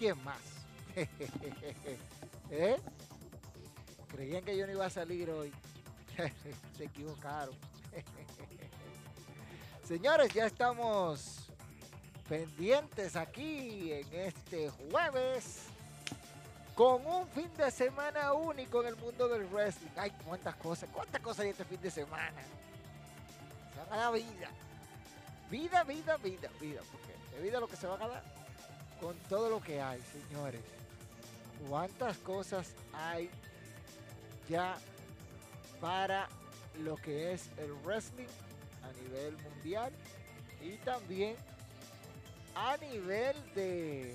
¿Quién más? ¿Eh? Creían que yo no iba a salir hoy. Se equivocaron. Señores, ya estamos pendientes aquí en este jueves con un fin de semana único en el mundo del wrestling. Ay, cuántas cosas, cuántas cosas hay este fin de semana. Se va a vida. Vida, vida, vida, vida vida lo que se va a ganar con todo lo que hay, señores. ¿Cuántas cosas hay ya para lo que es el wrestling a nivel mundial y también a nivel de,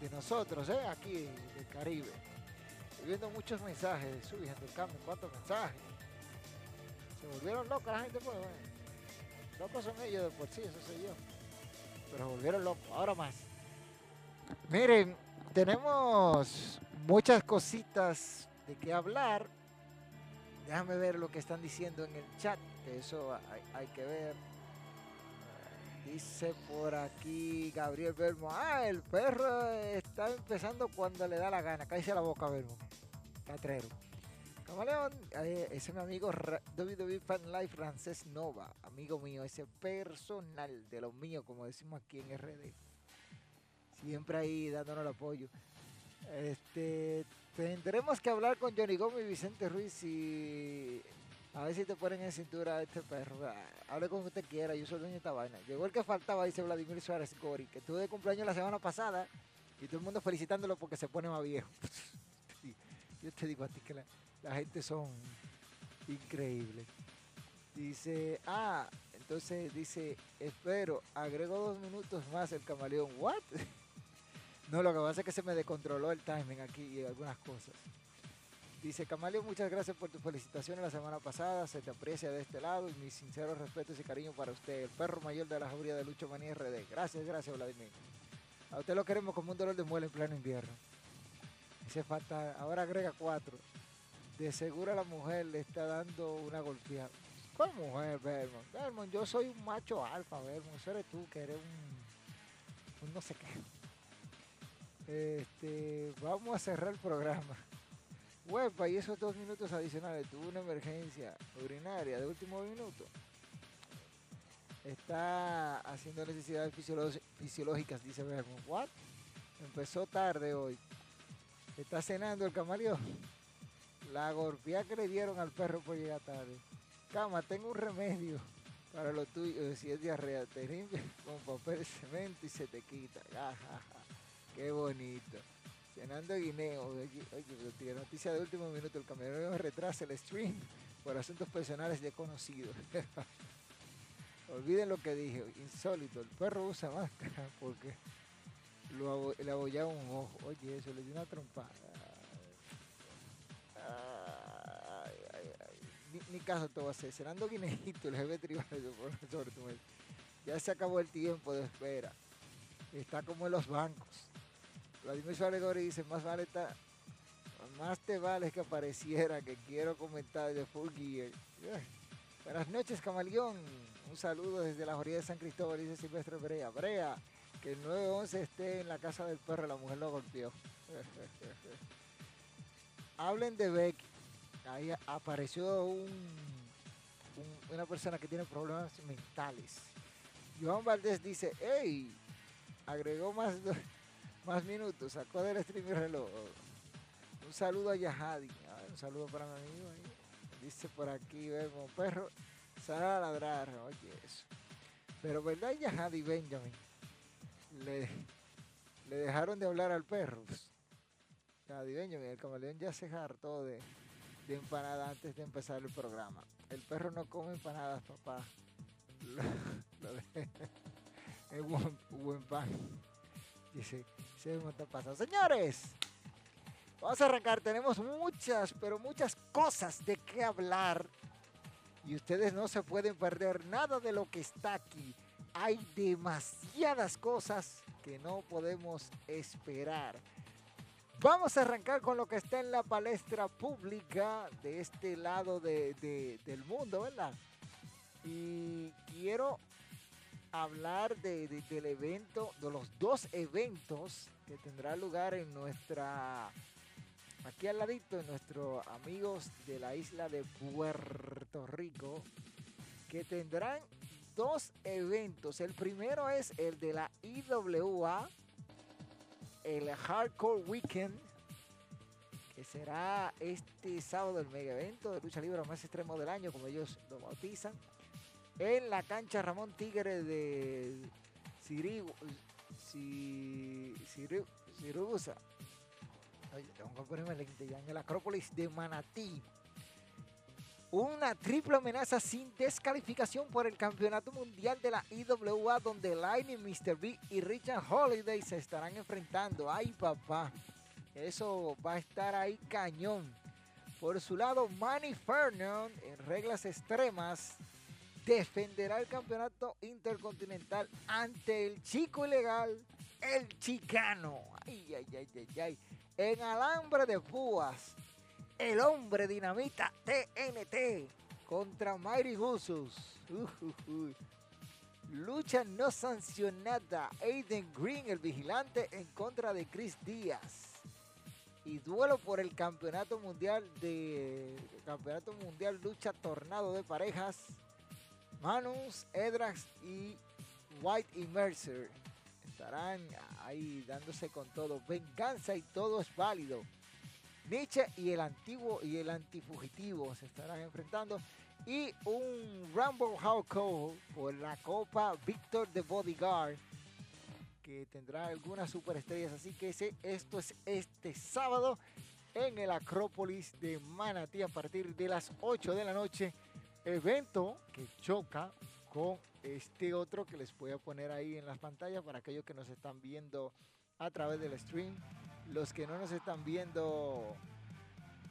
de nosotros, ¿eh? aquí del Caribe? Estoy viendo muchos mensajes, subiendo el cambio, cuántos mensajes. Se volvieron locos la gente, pues, Locos son ellos de por sí, eso soy yo pero volvieron locos, ahora más. Miren, tenemos muchas cositas de qué hablar. Déjame ver lo que están diciendo en el chat, que eso hay, que ver. Dice por aquí Gabriel Bermo, ah, el perro está empezando cuando le da la gana. Cállese la boca, Bermo. Catrero. Camaleón, ese es mi amigo WWE Fan Life Frances Nova, amigo mío, ese personal de los míos, como decimos aquí en RD. Siempre ahí dándonos el apoyo. Este, tendremos que hablar con Johnny Gómez y Vicente Ruiz y a ver si te ponen en cintura este perro. Hable con usted quiera, yo soy dueño de esta vaina. Llegó el que faltaba, dice Vladimir Suárez Gori, que tuve de cumpleaños la semana pasada y todo el mundo felicitándolo porque se pone más viejo. yo te digo a ti que la, la gente son increíbles. Dice, ah, entonces dice, espero, agrego dos minutos más el camaleón. ¿What? no, lo que pasa es que se me descontroló el timing aquí y algunas cosas. Dice, Camaleón, muchas gracias por tu felicitaciones la semana pasada. Se te aprecia de este lado y mis sinceros respetos y cariño para usted, el perro mayor de la jauría de Lucho Manía RD. Gracias, gracias, Vladimir. A usted lo queremos como un dolor de muela en pleno invierno. Dice, falta, ahora agrega cuatro de seguro la mujer le está dando una golpeada. ¿Cuál mujer, Vermont? Vermont, yo soy un macho alfa, Vermont. Eso eres tú, que eres un, no sé qué. Este, vamos a cerrar el programa. Huepa, y esos dos minutos adicionales, tuvo una emergencia urinaria de último minuto. Está haciendo necesidades fisiológicas, dice Vermont. ¿What? Empezó tarde hoy. Está cenando el camaleón. La golpeada que le dieron al perro por llegar tarde. Cama, tengo un remedio para lo tuyo. Si es diarrea, te limpia con papel de cemento y se te quita. Qué bonito. cenando guineo. Oye, noticia de último minuto. El camionero retrasa el stream por asuntos personales de conocidos. Olviden lo que dije. Insólito. El perro usa máscara porque lo, le abollaba un ojo. Oye, eso le dio una trompada. Ni, caso todo va a ser. Cenando guineito, el jefe tribal Ya se acabó el tiempo de espera. Está como en los bancos. Vladimir Suárez Gori dice, más vale está, más te vale que apareciera que quiero comentar de Full Gear. Buenas noches, Camaleón. Un saludo desde la Jornada de San Cristóbal, dice Silvestre Brea. Brea, que el 911 esté en la casa del perro, la mujer lo golpeó. Hablen de Beck. Ahí apareció una persona que tiene problemas mentales. Joan Valdés dice, hey, agregó más, más minutos, sacó del stream y reloj. Un saludo a Yahadi. un saludo para mi amigo Dice por aquí, vemos, perro, sale a ladrar. Oye, eso. Pero verdad, Yahadi Benjamin, le, le dejaron de hablar al perro. Yahadi Benjamin, el camaleón ya se hartó de, de empanada antes de empezar el programa. El perro no come empanadas, papá. Lo, de, es buen pan. Dice, se me está pasando. Señores, vamos a arrancar. Tenemos muchas, pero muchas cosas de qué hablar. Y ustedes no se pueden perder nada de lo que está aquí. Hay demasiadas cosas que no podemos esperar. Vamos a arrancar con lo que está en la palestra pública de este lado de, del mundo, ¿verdad? Y quiero hablar de, del evento, de los dos eventos que tendrá lugar en nuestra, aquí al ladito, en nuestros amigos de la isla de Puerto Rico, que tendrán dos eventos. El primero es el de la IWA, el Hardcore Weekend, que será este sábado el mega evento de lucha libre más extremo del año, como ellos lo bautizan en la cancha Ramón Tigre de Sirigu. Oye, tengo que ponerme lente ya en el Acrópolis de Manatí. Una triple amenaza sin descalificación por el Campeonato Mundial de la IWA donde Lightning, Mr. B y Richard Holiday se estarán enfrentando. Ay, papá. Eso va a estar ahí cañón. Por su lado, Manny Fernon en reglas extremas defenderá el campeonato intercontinental ante el chico ilegal, el chicano. Ay, ay, ay, ay, ay. En alambre de púas, el hombre dinamita TNT contra Mighty Gusus. Lucha no sancionada. Aiden Green, el vigilante, en contra de Chris Díaz. Y duelo por el campeonato mundial de campeonato mundial lucha tornado de parejas Manus, Edrax y White y Mercer estarán ahí dándose con todo. Venganza y todo es válido. Nietzsche y el antiguo y el antifugitivo se estarán enfrentando. Y un Rumble Hardcore por la Copa Victor de Bodyguard que tendrá algunas superestrellas. Así que esto es este sábado en el Acrópolis de Manatí a partir de las 8 de la noche evento que choca con este otro que les voy a poner ahí en las pantallas para aquellos que nos están viendo a través del stream. Los que no nos están viendo,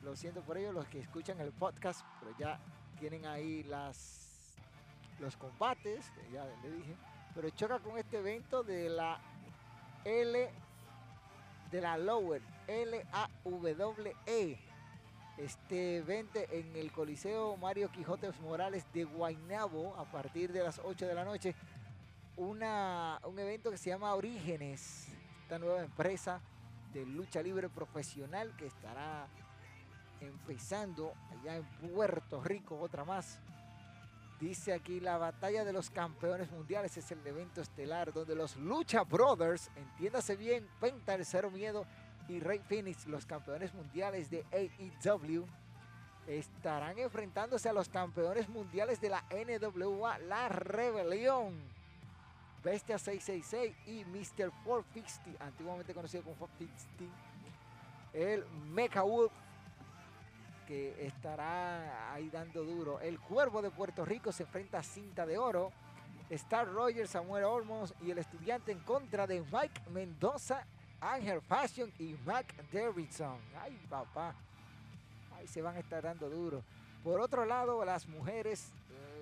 lo siento por ello, los que escuchan el podcast, pero ya tienen ahí las los combates, que ya le dije, pero choca con este evento de la L de la Lower L A W E este 20 en el Coliseo Mario Quijotes Morales de Guaynabo a partir de las 8 de la noche. Una, un evento que se llama Orígenes, esta nueva empresa de lucha libre profesional que estará empezando allá en Puerto Rico, otra más. Dice aquí la batalla de los campeones mundiales es el evento estelar donde los Lucha Brothers, entiéndase bien, Penta el Cero Miedo y Rey Phoenix, los campeones mundiales de AEW, estarán enfrentándose a los campeones mundiales de la NWA, La Rebelión. Bestia 666 y Mr. 450, antiguamente conocido como 450, el Mecha Wolf que estará ahí dando duro. El Cuervo de Puerto Rico se enfrenta a Cinta de Oro. Star Rogers, Samuel Olmos y el estudiante en contra de Mike Mendoza, Ángel Fashion y Mac Davidson. Ay, papá. Ahí se van a estar dando duro. Por otro lado, las mujeres,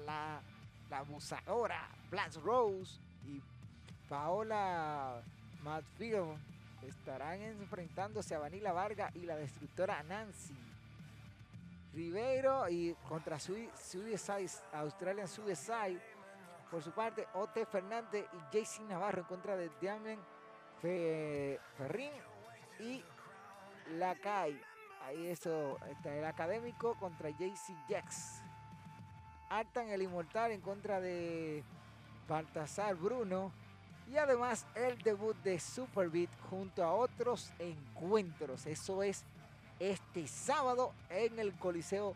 la, la abusadora Blanche Rose y Paola Matfield estarán enfrentándose a Vanilla Varga y la destructora Nancy. Ribeiro y contra Suicide, Australian Suicide. Por su parte, Ote Fernández y JC Navarro en contra de Diamond Ferrín y Lakai. Ahí eso está el académico contra JC Jax. Artan el Inmortal en contra de Baltasar Bruno. Y además el debut de Superbeat junto a otros encuentros. Eso es este sábado en el Coliseo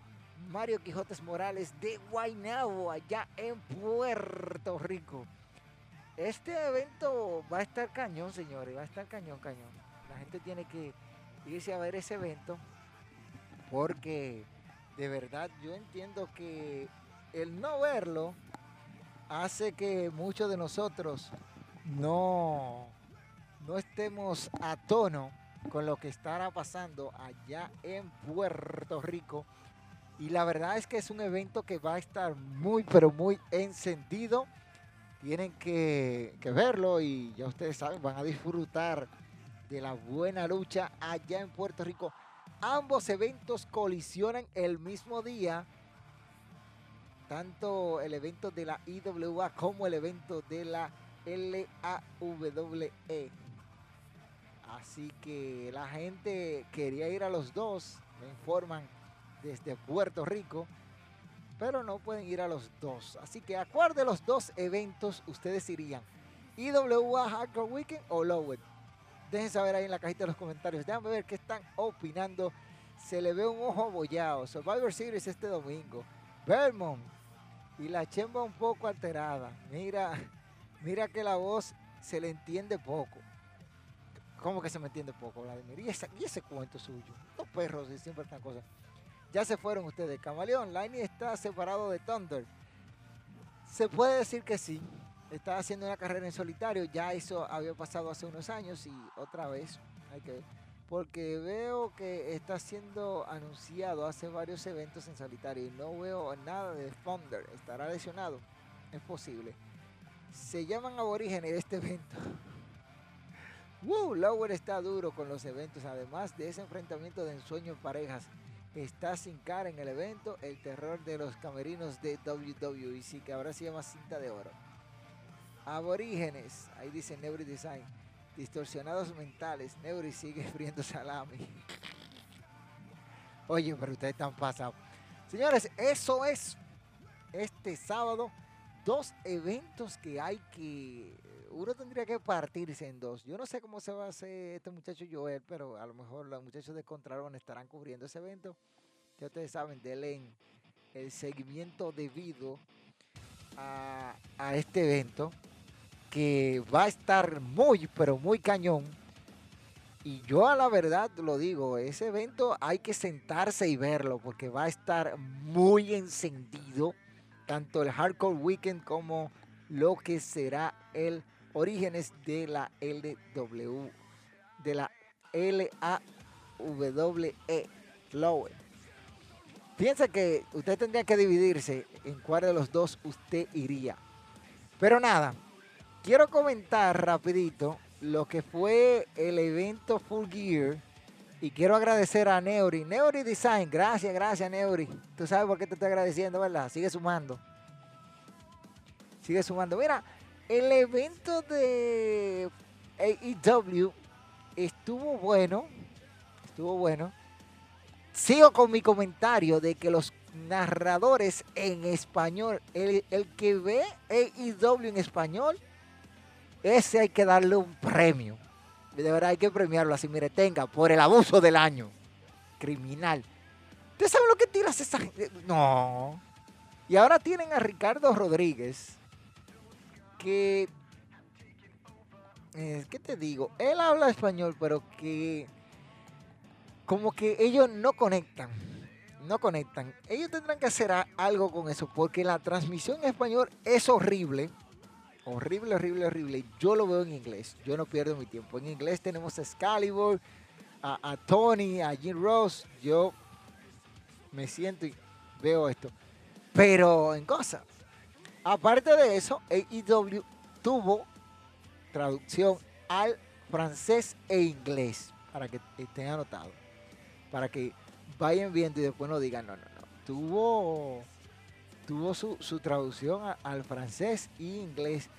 Mario Quijotes Morales de Guaynabo, allá en Puerto Rico. Este evento va a estar cañón, señores, va a estar cañón, cañón. La gente tiene que irse a ver ese evento porque de verdad yo entiendo que el no verlo hace que muchos de nosotros no, no estemos a tono con lo que estará pasando allá en Puerto Rico. Y la verdad es que es un evento que va a estar muy, pero muy encendido. Tienen que, verlo y ya ustedes saben, van a disfrutar de la buena lucha allá en Puerto Rico. Ambos eventos colisionan el mismo día. Tanto el evento de la IWA como el evento de la L-A-W-E. Así que la gente quería ir a los dos, me informan desde Puerto Rico, pero no pueden ir a los dos. Así que a de los dos eventos ustedes irían. IWA Hardcore Weekend o Lowell. Dejen saber ahí en la cajita de los comentarios. Déjame ver qué están opinando. Se le ve un ojo abollado. Survivor Series este domingo. Vermont. Y la chemba un poco alterada. Mira. Mira que la voz se le entiende poco. ¿Cómo que se me entiende poco, Vladimir? ¿Y, ese cuento suyo? Los perros y siempre están cosas. Ya se fueron ustedes. Camaleón, Liney está separado de Thunder. Se puede decir que sí. Está haciendo una carrera en solitario. Ya eso había pasado hace unos años y otra vez hay que porque veo que está siendo anunciado hace varios eventos en solitario y no veo nada de Thunder. ¿Estará lesionado? Es posible. Se llaman aborígenes este evento. Woo, Lower está duro con los eventos. Además de ese enfrentamiento de ensueño en parejas, está sin cara en el evento el terror de los camerinos de WWE. Sí, que ahora se llama cinta de oro. Aborígenes, ahí dice Neuri Design. Distorsionados mentales, Neuri sigue friendo salami. Oye, pero ustedes están pasados. Señores, eso es este sábado dos eventos que hay que. Uno tendría que partirse en dos. Yo no sé cómo se va a hacer este muchacho Joel, pero a lo mejor los muchachos de Contralón estarán cubriendo ese evento. Ya ustedes saben, denle el seguimiento debido a, a este evento que va a estar muy, pero muy cañón. Y yo a la verdad lo digo, ese evento hay que sentarse y verlo porque va a estar muy encendido tanto el Hardcore Weekend como lo que será el Orígenes de la LW, de la LAWE, Lowe. Piensa que usted tendría que dividirse en cuál de los dos usted iría. Pero nada, quiero comentar rapidito lo que fue el evento Full Gear y quiero agradecer a Neuri. Neuri Design, gracias, gracias Neuri. Tú sabes por qué te estoy agradeciendo, ¿verdad? Sigue sumando. Sigue sumando. Mira, el evento de AEW estuvo bueno. Estuvo bueno. Sigo con mi comentario de que los narradores en español, el, el que ve AEW en español, ese hay que darle un premio de verdad hay que premiarlo así. Mire, tenga, por el abuso del año. Criminal. ¿Usted sabe lo que tiras esa gente? No. Y ahora tienen a Ricardo Rodríguez, que... Eh, ¿Qué te digo? Él habla español, pero que como que ellos no conectan. No conectan. Ellos tendrán que hacer algo con eso, porque la transmisión en español es horrible. Horrible, horrible, horrible. Yo lo veo en inglés. Yo no pierdo mi tiempo. En inglés tenemos a Excalibur, a, Tony, a Jim Ross. Yo me siento y veo esto. Pero en cosas. Aparte de eso, AEW tuvo traducción al francés e inglés, para que estén anotados, para que vayan viendo y después no digan, no, no, no. Tuvo, tuvo su, traducción al francés e inglés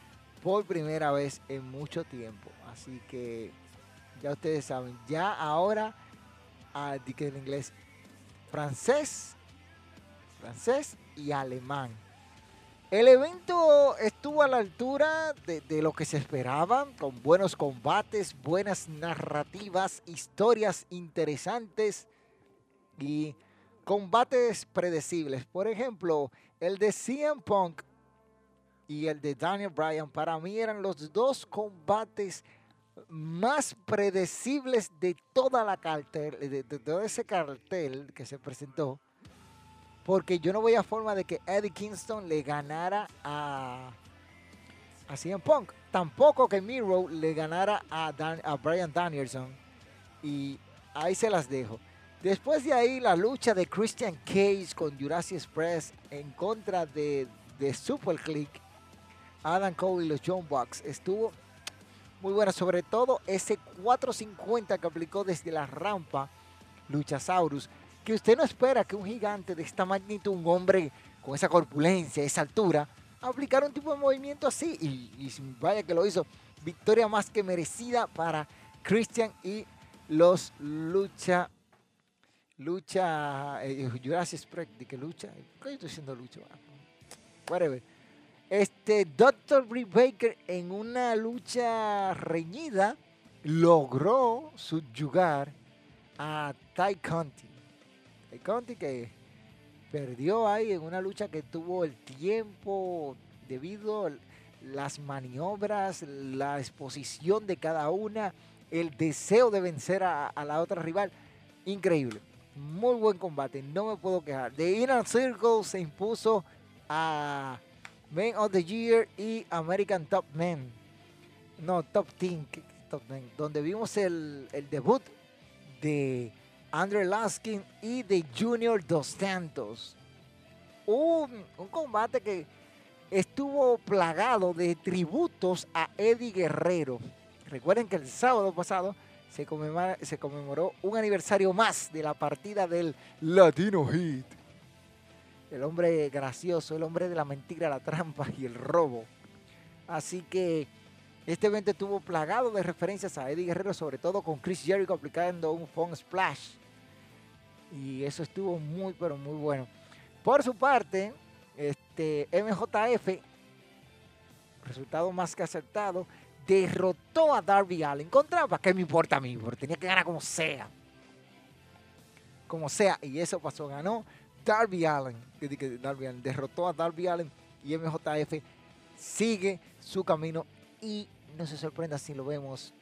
por primera vez en mucho tiempo. Así que ya ustedes saben, ya ahora, ah, que en inglés, francés, francés y alemán el evento estuvo a la altura de, lo que se esperaba, con buenos combates, buenas narrativas, historias interesantes y combates predecibles. Por ejemplo, el de CM Punk y el de Daniel Bryan para mí eran los dos combates más predecibles de toda la cartel, de todo ese cartel que se presentó porque yo no veía forma de que Eddie Kingston le ganara a, a CM Punk. Tampoco que Miro le ganara a, Brian Danielson. Y ahí se las dejo. Después de ahí, la lucha de Christian Cage con Jurassic Express en contra de, de Super Click, Adam Cole y los John Bucks estuvo muy buena. Sobre todo ese 450 que aplicó desde la rampa Luchasaurus que usted no espera que un gigante de esta magnitud, un hombre con esa corpulencia, esa altura, aplicara un tipo de movimiento así. Y, vaya que lo hizo. Victoria más que merecida para Christian y los lucha. Lucha. Eh, Jurassic Express, ¿de qué lucha? ¿Qué estoy diciendo lucha? Whatever. Este Dr. Britt Baker en una lucha reñida logró subyugar a Ty Conti. Conti que perdió ahí en una lucha que tuvo el tiempo debido a las maniobras, la exposición de cada una, el deseo de vencer a, la otra rival. Increíble. Muy buen combate, no me puedo quejar. The Inner Circle se impuso a Men of the Year y American Top Men. No, Top Team, Top Men, donde vimos el debut de Andre Laskin y de Junior Dos Santos. Un, combate que estuvo plagado de tributos a Eddie Guerrero. Recuerden que el sábado pasado se, conmemoró un aniversario más de la partida del Latino Heat. El hombre gracioso, el hombre de la mentira, la trampa y el robo. Así que este evento estuvo plagado de referencias a Eddie Guerrero, sobre todo con Chris Jericho aplicando un phone splash y eso estuvo muy, pero muy bueno. Por su parte, este MJF, resultado más que acertado, derrotó a Darby Allen. Contra, qué me importa a mí? Porque tenía que ganar como sea. Como sea. Y eso pasó. Ganó Darby Allen. Darby Allen derrotó a Darby Allen. Y MJF sigue su camino. Y no se sorprenda si lo vemos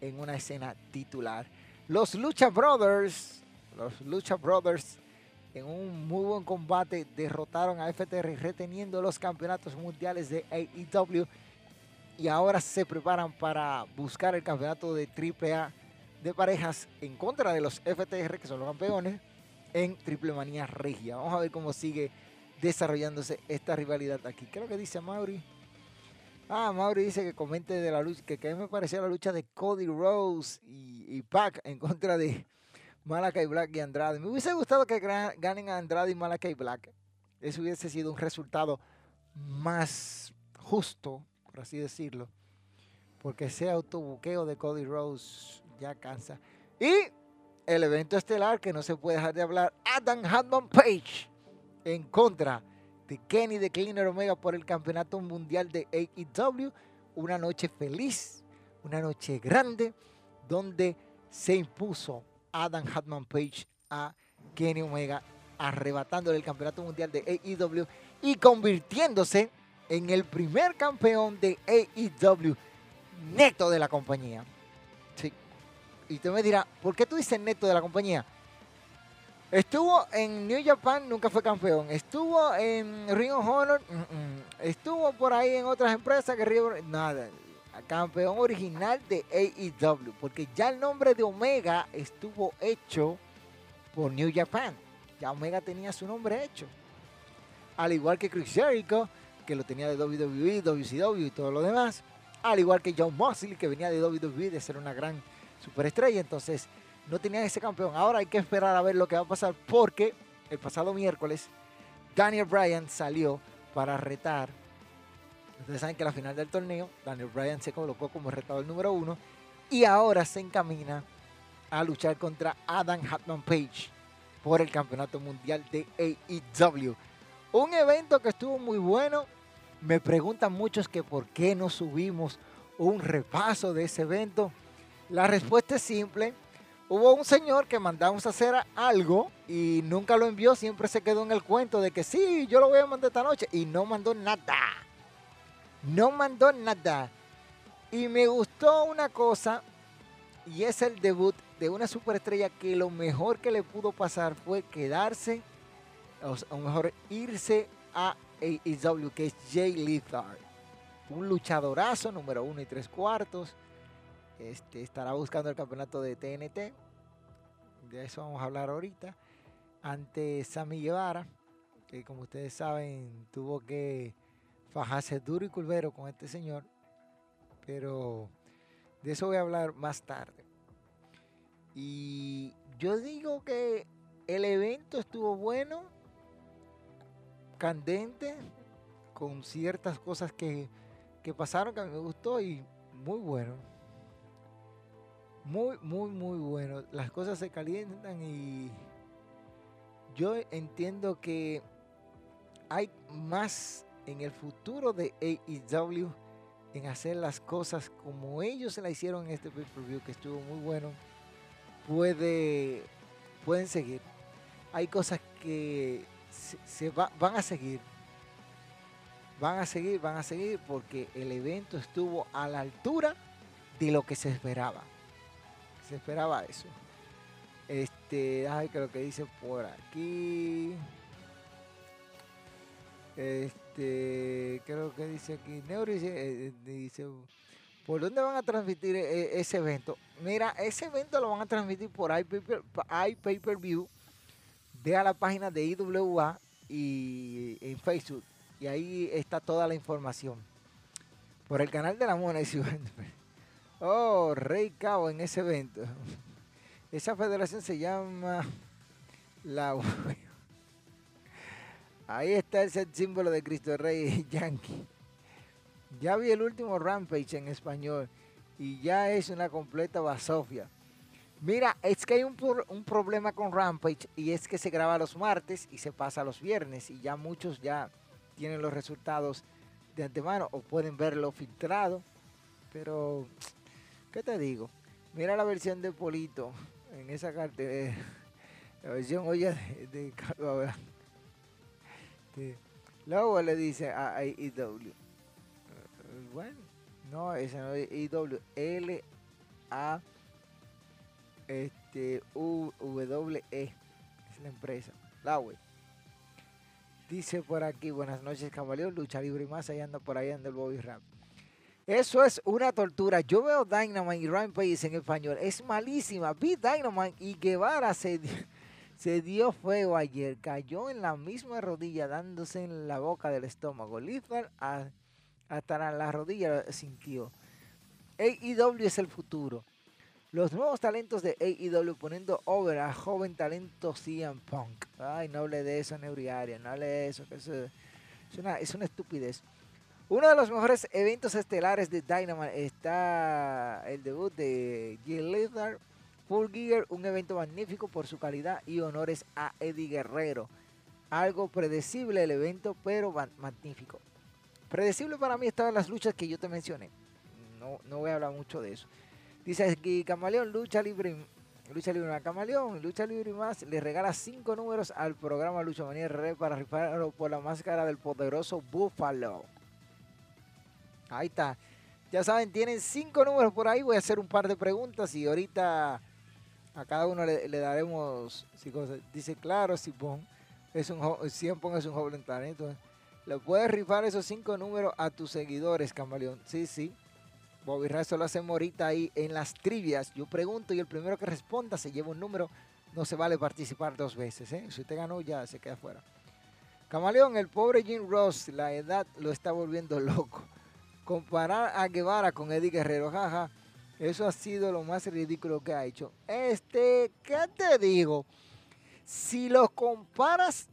en una escena titular. Los Lucha Brothers los Lucha Brothers en un muy buen combate derrotaron a FTR reteniendo los campeonatos mundiales de AEW y ahora se preparan para buscar el campeonato de AAA de parejas en contra de los FTR que son los campeones en Triple Manía Regia. Vamos a ver cómo sigue desarrollándose esta rivalidad aquí. ¿Qué es lo que dice Mauri? Ah, Mauri dice que comente de la lucha, que, que me parecía la lucha de Cody Rose y, y Pac en contra de Malakai Black y Andrade. Me hubiese gustado que ganen a Andrade y Malakai Black. Eso hubiese sido un resultado más justo, por así decirlo. Porque ese autobuqueo de Cody Rose ya cansa. Y el evento estelar que no se puede dejar de hablar, Adam Hadman Page en contra de Kenny de Cleaner Omega por el campeonato mundial de AEW. Una noche feliz, una noche grande, donde se impuso Adam Hatman Page a Kenny Omega, arrebatándole el campeonato mundial de AEW y convirtiéndose en el primer campeón de AEW neto de la compañía. Y usted me dirá, ¿por qué tú dices neto de la compañía? Estuvo en New Japan, nunca fue campeón. Estuvo en Ring of Honor, estuvo por ahí en otras empresas que nada. Campeón original de AEW, porque ya el nombre de Omega estuvo hecho por New Japan. Ya Omega tenía su nombre hecho. Al igual que Chris Jericho, que lo tenía de WWE, WCW y todo lo demás. Al igual que John Moxley, que venía de WWE de ser una gran superestrella. Entonces, no tenían ese campeón. Ahora hay que esperar a ver lo que va a pasar porque el pasado miércoles Daniel Bryan salió para retar. Ustedes saben que a la final del torneo Daniel Bryan se colocó como retador número uno y ahora se encamina a luchar contra Adam Hatman Page por el campeonato mundial de AEW. Un evento que estuvo muy bueno. Me preguntan muchos que por qué no subimos un repaso de ese evento. La respuesta es simple Hubo un señor que mandamos a hacer algo y nunca lo envió, siempre se quedó en el cuento de que sí, yo lo voy a mandar esta noche y no mandó nada. No mandó nada. Y me gustó una cosa y es el debut de una superestrella que lo mejor que le pudo pasar fue quedarse, o, mejor irse a AEW, que es Jay Lethal. Un luchadorazo número uno y tres cuartos este, estará buscando el campeonato de TNT. De eso vamos a hablar ahorita. Ante Sammy Guevara, que como ustedes saben tuvo que fajarse duro y culvero con este señor. Pero de eso voy a hablar más tarde. Y yo digo que el evento estuvo bueno, candente, con ciertas cosas que, que pasaron que me gustó y muy bueno muy, muy, muy bueno. Las cosas se calientan y yo entiendo que hay más en el futuro de AEW en hacer las cosas como ellos se la hicieron en este pay-per-view que estuvo muy bueno. Puede, pueden seguir. Hay cosas que se, van a seguir. Van a seguir, van a seguir porque el evento estuvo a la altura de lo que se esperaba se esperaba eso. Este, ay, lo que dice por aquí. Este, creo que dice aquí, Neuro dice, eh, ¿por dónde van a transmitir e, ese evento? Mira, ese evento lo van a transmitir por iPay-Per-View. Ve a la página de IWA y en Facebook. Y ahí está toda la información. Por el canal de la Mona. Oh, Rey Cabo en ese evento. Esa federación se llama la Ahí está el símbolo de Cristo Rey Yankee. Ya vi el último Rampage en español y ya es una completa basofia. Mira, es que hay un, un, problema con Rampage y es que se graba los martes y se pasa los viernes y ya muchos ya tienen los resultados de antemano o pueden verlo filtrado. Pero ¿Qué te digo? Mira la versión de Polito en esa cartera. La versión, oye, de, Carlos Luego le dice a AEW. Bueno, no, esa no es AEW. L A este U W E es la empresa. La. Dice por aquí, buenas noches, camaleón, lucha libre y más, allá anda por ahí anda el Bobby Rap. Eso es una tortura. Yo veo Dynamite y Rampage en español. Es malísima. Vi Dynamite y Guevara se, se dio fuego ayer. Cayó en la misma rodilla dándose en la boca del estómago. Lethal hasta la rodilla sintió. AEW es el futuro. Los nuevos talentos de AEW poniendo over a joven talento CM Punk. Ay, no hable de eso, Neuriaria. No hable de eso. Que es, una, es una estupidez. Uno de los mejores eventos estelares de Dynamite está el debut de Jill Lethal, Full Gear, un evento magnífico por su calidad y honores a Eddie Guerrero. Algo predecible el evento, pero magnífico. Predecible para mí estaban las luchas que yo te mencioné. No, no voy a hablar mucho de eso. Dice aquí, Camaleón, lucha libre, lucha libre, Camaleón, lucha libre más, le regala cinco números al programa Lucha Manía RR para rifarlo por la máscara del poderoso Buffalo. Ahí está. Ya saben, tienen cinco números por ahí. Voy a hacer un par de preguntas y ahorita a cada uno le, daremos. Dice, claro, Sipón, es un, Siempre es un joven talento. Le puedes rifar esos cinco números a tus seguidores, Camaleón. Sí, sí. Bobby Ray lo hacemos ahorita ahí en las trivias. Yo pregunto y el primero que responda se lleva un número. No se vale participar dos veces. ¿eh? Si usted ganó, ya se queda fuera. Camaleón, el pobre Jim Ross, la edad lo está volviendo loco. Comparar a Guevara con Eddie Guerrero, jaja. Eso ha sido lo más ridículo que ha hecho. Este, ¿qué te digo? Si los comparas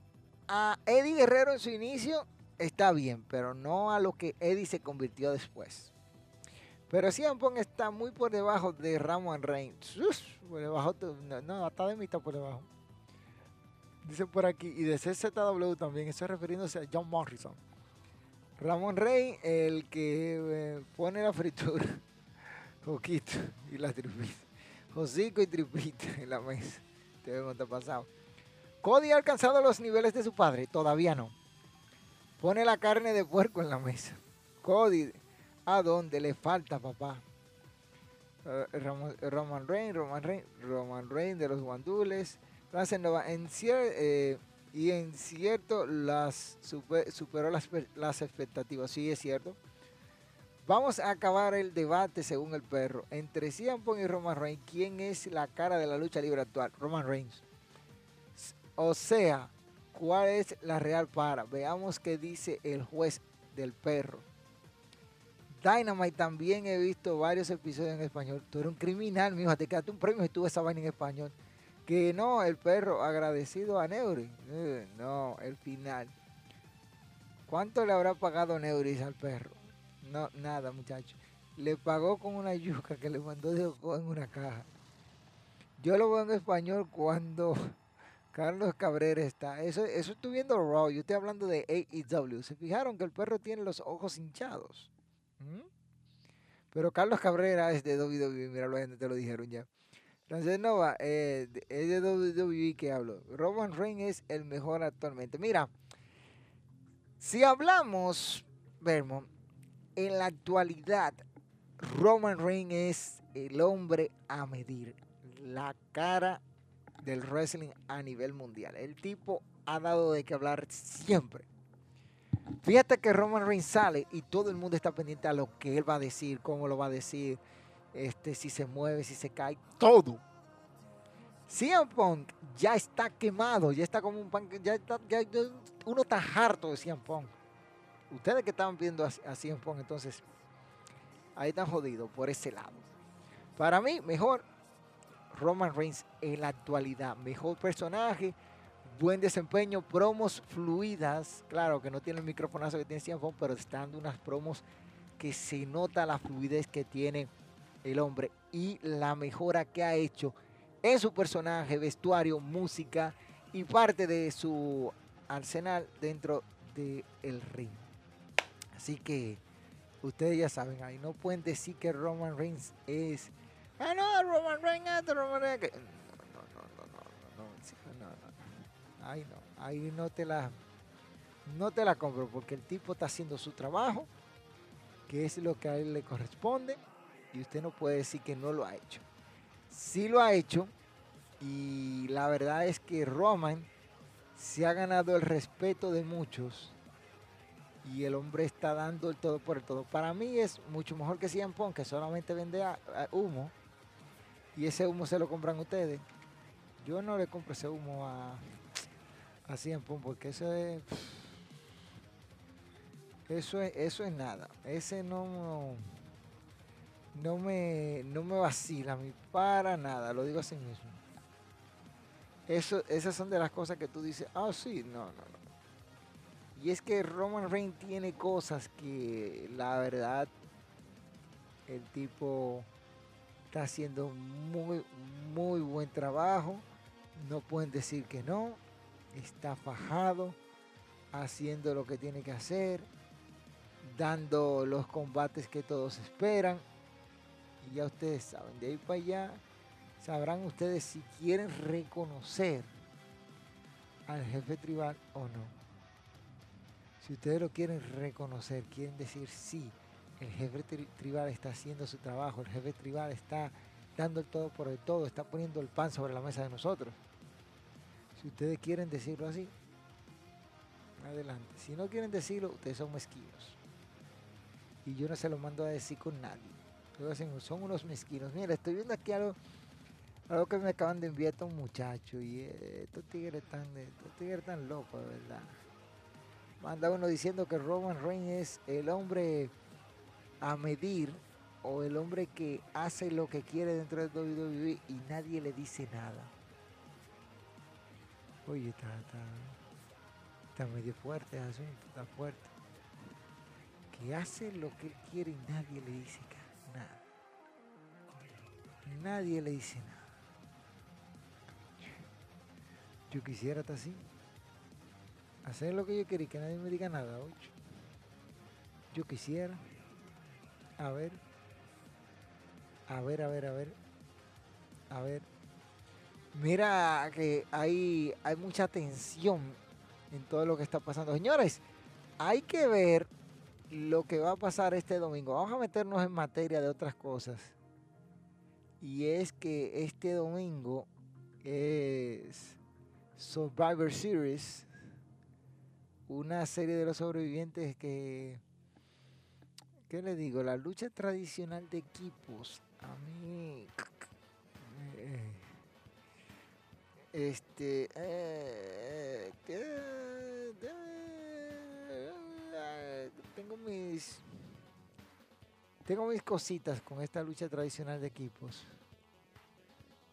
a Eddie Guerrero en su inicio, está bien, pero no a lo que Eddie se convirtió después. Pero CM está muy por debajo de Ramon Reigns. por debajo, no, hasta de mitad por debajo. Dice por aquí, y de CZW también, eso refiriéndose a John Morrison. Ramon Reigns, el que eh, pone la fritura, poquito, y la tripita. Josico y tripita en la mesa. Te vemos pasado. Cody ha alcanzado los niveles de su padre, todavía no. Pone la carne de puerco en la mesa. Cody a dónde le falta, papá. Uh, Roman, Reigns, Roman Reigns, Roman Reigns de los guandules. En eh, y en cierto las superó las, expectativas. Sí, es cierto. Vamos a acabar el debate según el perro. Entre CM y Roman Reigns, ¿quién es la cara de la lucha libre actual? Roman Reigns. O sea, ¿cuál es la real para? Veamos qué dice el juez del perro. Dynamite también he visto varios episodios en español. Tú eres un criminal, mijo. Te quedaste un premio y tuve esa vaina en español. Que no, el perro agradecido a Neuri. Eh, no, el final. ¿Cuánto le habrá pagado Neuris al perro? No, nada, muchacho. Le pagó con una yuca que le mandó de en una caja. Yo lo veo en español cuando Carlos Cabrera está. Eso, eso estoy viendo Raw. Yo estoy hablando de AEW. ¿Se fijaron que el perro tiene los ojos hinchados? Pero Carlos Cabrera es de WWE, mira, la gente te lo dijeron ya. Entonces Nova, eh, es de WWE que hablo. Roman Reigns es el mejor actualmente. Mira, si hablamos, Vermont, en la actualidad, Roman Reigns es el hombre a medir. La cara del wrestling a nivel mundial. El tipo ha dado de qué hablar siempre. Fíjate que Roman Reigns sale y todo el mundo está pendiente a lo que él va a decir, cómo lo va a decir, este, si se mueve, si se cae, todo. CM Punk ya está quemado, ya está como un pan, ya está, ya, uno está harto de CM. Ustedes que estaban viendo a, a CM Punk, entonces, ahí están jodidos por ese lado. Para mí, mejor Roman Reigns en la actualidad, mejor personaje, buen desempeño, promos fluidas. Claro que no tiene el microfonazo que tiene Cienfón, pero está dando unas promos que se nota la fluidez que tiene el hombre y la mejora que ha hecho en su personaje, vestuario, música y parte de su arsenal dentro del ring. Así que ustedes ya saben, ahí no pueden decir que Roman Reigns es. Ah, no, Roman Reigns, Roman Reigns. Ay, no, ahí no te la, no te la compro porque el tipo está haciendo su trabajo, que es lo que a él le corresponde, y usted no puede decir que no lo ha hecho. Sí lo ha hecho, y la verdad es que Roman se ha ganado el respeto de muchos y el hombre está dando el todo por el todo. Para mí es mucho mejor que Cien Pong, que solamente vende humo y ese humo se lo compran ustedes. Yo no le compro ese humo a, en pum, porque eso es. Eso es, eso es nada. Ese no. No me, no me vacila a mí para nada, lo digo así mismo. Eso, esas son de las cosas que tú dices, ah, sí, no, no, no. Y es que Roman Reigns tiene cosas que la verdad el tipo está haciendo muy, muy buen trabajo. No pueden decir que no está fajado, haciendo lo que tiene que hacer, dando los combates que todos esperan. Y ya ustedes saben, de ahí para allá sabrán ustedes si quieren reconocer al jefe tribal o no. Si ustedes lo quieren reconocer, quieren decir sí, El jefe tribal está haciendo su trabajo, el jefe tribal está dando el todo por el todo, está poniendo el pan sobre la mesa de nosotros. Si ustedes quieren decirlo así, adelante. Si no quieren decirlo, ustedes son mezquinos. Y yo no se lo mando a decir con nadie. Son unos mezquinos. Mira, estoy viendo aquí algo, algo que me acaban de enviar a un muchacho. Y estos tigres están, estos tigres están locos, de verdad. Manda uno diciendo que Roman Reigns es el hombre a medir o el hombre que hace lo que quiere dentro de WWE y nadie le dice nada. Oye, está, está, medio fuerte asunto, está fuerte. Que hace lo que él quiere y nadie le dice nada. Nadie le dice nada. Yo quisiera estar así. Hacer lo que yo quiero y que nadie me diga nada. Yo quisiera. A ver. A ver, a ver, a ver. A ver. Mira que hay, hay mucha tensión en todo lo que está pasando. Señores, hay que ver lo que va a pasar este domingo. Vamos a meternos en materia de otras cosas. Y es que este domingo es Survivor Series. Una serie de los sobrevivientes que... ¿Qué le digo? La lucha tradicional de equipos a mí. Eh, este. Eh, tengo mis. Tengo mis cositas con esta lucha tradicional de equipos.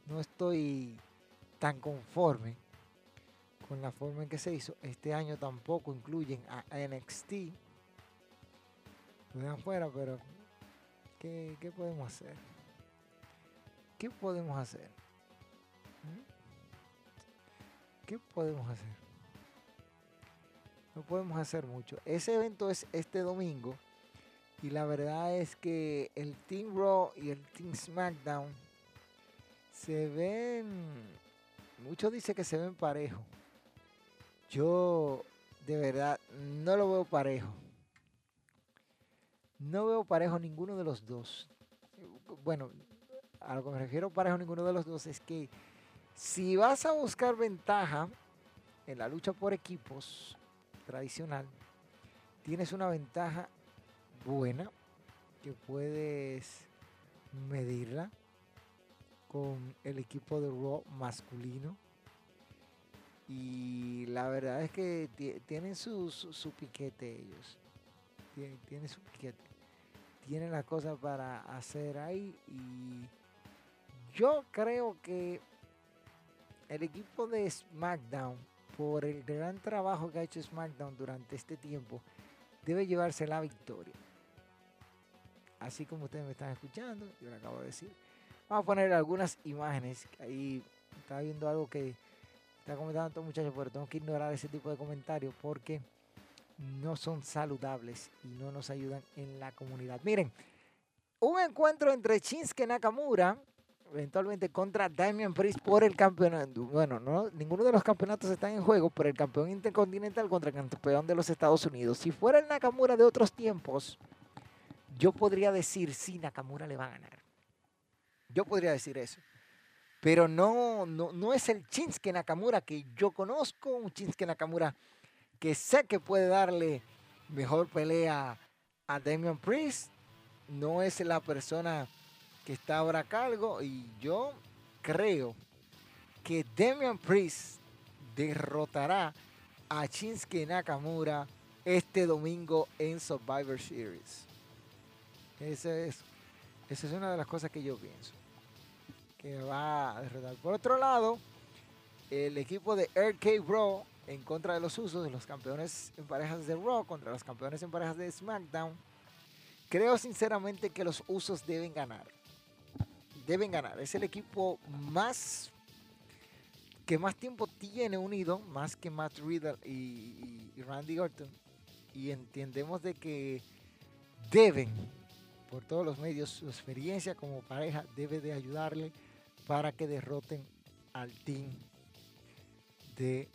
No estoy tan conforme con la forma en que se hizo. Este año tampoco incluyen a NXT. Lo dejan fuera, pero ¿qué, qué podemos hacer? ¿Qué podemos hacer? ¿Mm? ¿Qué podemos hacer? No podemos hacer mucho. Ese evento es este domingo. Y la verdad es que el Team Raw y el Team SmackDown se ven. Muchos dicen que se ven parejo. Yo de verdad no lo veo parejo. No veo parejo ninguno de los dos. Bueno, a lo que me refiero parejo ninguno de los dos es que si vas a buscar ventaja en la lucha por equipos tradicional, tienes una ventaja buena que puedes medirla con el equipo de Raw masculino. Y la verdad es que tienen su, su, piquete ellos. Tienen, su piquete. Tienen las cosas para hacer ahí y yo creo que el equipo de SmackDown, por el gran trabajo que ha hecho SmackDown durante este tiempo, debe llevarse la victoria. Así como ustedes me están escuchando, yo lo acabo de decir. Vamos a poner algunas imágenes. Ahí está viendo algo que está comentando todo muchachos, pero tengo que ignorar ese tipo de comentarios porque no son saludables y no nos ayudan en la comunidad. Miren, un encuentro entre Shinsuke Nakamura eventualmente contra Damian Priest por el campeonato. Bueno, no, ninguno de los campeonatos está en juego, pero el campeón intercontinental contra el campeón de los Estados Unidos. Si fuera el Nakamura de otros tiempos, yo podría decir si Nakamura le va a ganar. Yo podría decir eso. Pero no, no, no es el Shinsuke Nakamura que yo conozco, un Shinsuke Nakamura que sé que puede darle mejor pelea a Damian Priest. No es la persona que está ahora a cargo y yo creo que Damian Priest derrotará a Shinsuke Nakamura este domingo en Survivor Series. Esa es, esa es una de las cosas que yo pienso. Que va a derrotar. Por otro lado, el equipo de RK Bro en contra de los usos de los campeones en parejas de Raw contra los campeones en parejas de SmackDown. Creo sinceramente que los usos deben ganar deben ganar. Es el equipo más que más tiempo tiene unido, más que Matt Riddle y, Randy Orton. Y entendemos de que deben, por todos los medios, su experiencia como pareja debe de ayudarle para que derroten al team de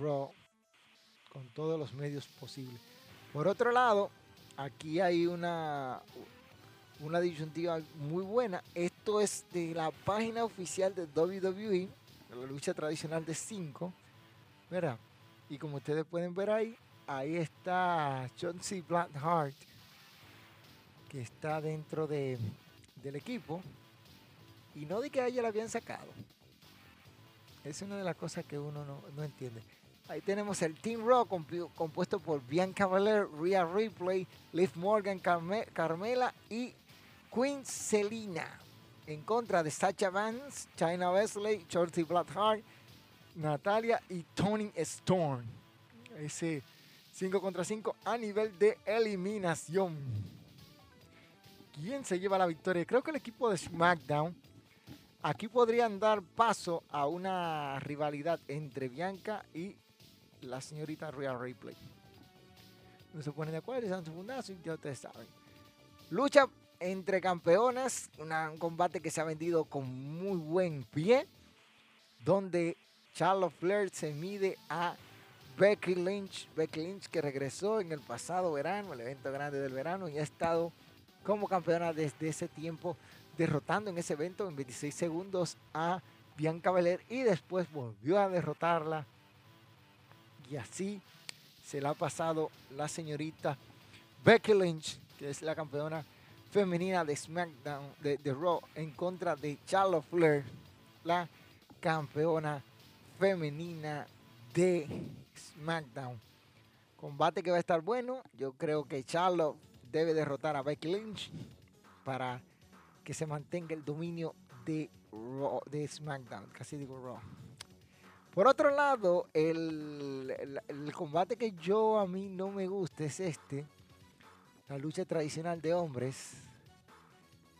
Raw con todos los medios posibles. Por otro lado, aquí hay una, una disyuntiva muy buena. Esto es de la página oficial de WWE, la lucha tradicional de 5. ¿Verdad? Y como ustedes pueden ver ahí, ahí está John C. Blackheart, que está dentro de, del equipo. Y no de que ella la habían sacado. Es una de las cosas que uno no, no entiende. Ahí tenemos el Team Raw compuesto por Bianca Belair, Rhea Ripley, Liv Morgan, Carmela y Queen Selina. En contra de Sacha Vance, China Wesley, Shorty Blackheart, Natalia y Tony Storm. Ese 5 contra 5 a nivel de eliminación. ¿Quién se lleva la victoria? Creo que el equipo de SmackDown. Aquí podrían dar paso a una rivalidad entre Bianca y la señorita Rhea Ripley. No se ponen de acuerdo, están su y ya ustedes saben. Lucha entre campeonas, un combate que se ha vendido con muy buen pie, donde Charlotte Flair se mide a Becky Lynch. Becky Lynch que regresó en el pasado verano, el evento grande del verano, y ha estado como campeona desde ese tiempo, derrotando en ese evento en 26 segundos a Bianca Belair y después volvió a derrotarla y así se la ha pasado la señorita Becky Lynch, que es la campeona femenina de SmackDown, de, Raw, en contra de Charlotte Flair, la campeona femenina de SmackDown. Combate que va a estar bueno. Yo creo que Charlotte debe derrotar a Becky Lynch para que se mantenga el dominio de, de SmackDown. Casi digo Raw. Por otro lado, el, combate que yo a mí no me gusta es este. La lucha tradicional de hombres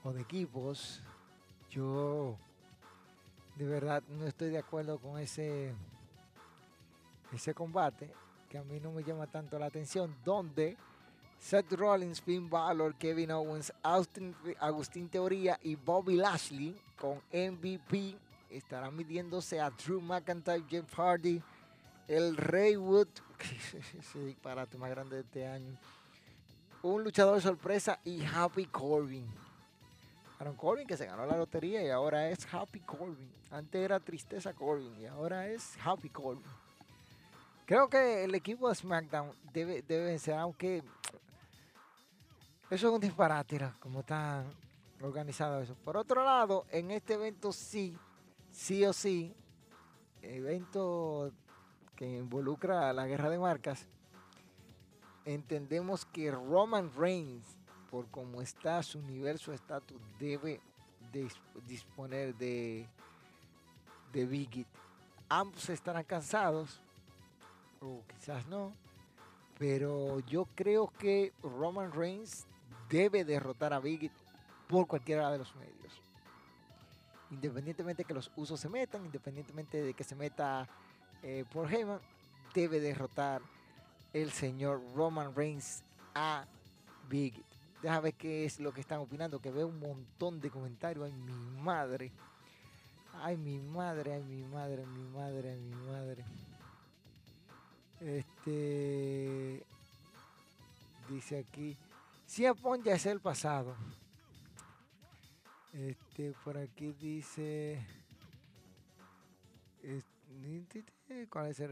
o de equipos. Yo de verdad no estoy de acuerdo con ese, ese combate que a mí no me llama tanto la atención. Donde Seth Rollins, Finn Balor, Kevin Owens, Austin, Agustín Teoría y Bobby Lashley con MVP estarán midiéndose a Drew McIntyre, Jeff Hardy, el Rey Wood, ese disparate más grande de este año, un luchador sorpresa y Happy Corbin. Aaron Corbin que se ganó la lotería y ahora es Happy Corbin. Antes era Tristeza Corbin y ahora es Happy Corbin. Creo que el equipo de SmackDown debe, debe vencer, aunque eso es un disparate, como está organizado eso. Por otro lado, en este evento sí sí o sí, evento que involucra la guerra de marcas, entendemos que Roman Reigns, por cómo está su nivel, su estatus, debe disponer de, de Big Ambos estarán cansados, o quizás no, pero yo creo que Roman Reigns debe derrotar a Big por cualquiera de los medios independientemente de que los usos se metan, independientemente de que se meta eh, por Heyman, debe derrotar el señor Roman Reigns a Big. Déjame ver qué es lo que están opinando, que veo un montón de comentarios. Ay, mi madre. Ay, mi madre, ay, mi madre, mi madre, ay, mi madre. Este. Dice aquí. Si Apon ya es el pasado. Este, por aquí dice. ¿Cuál es el?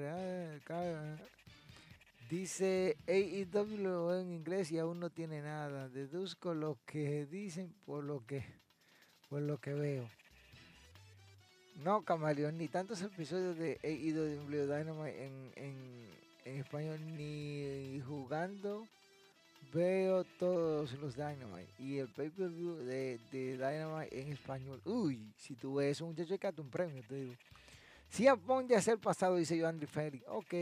Dice AEW en inglés y aún no tiene nada. Deduzco lo que dicen por lo que por lo que veo. No, Camaleón, ni tantos episodios de AEW Dynamite en, en, en español, ni jugando veo todos los Dynamite y el pay-per-view de, Dynamite en español. Uy, si tú ves un muchacho que un premio, te digo. Si Pong ya es el pasado, dice yo Andy Ferry. Ok.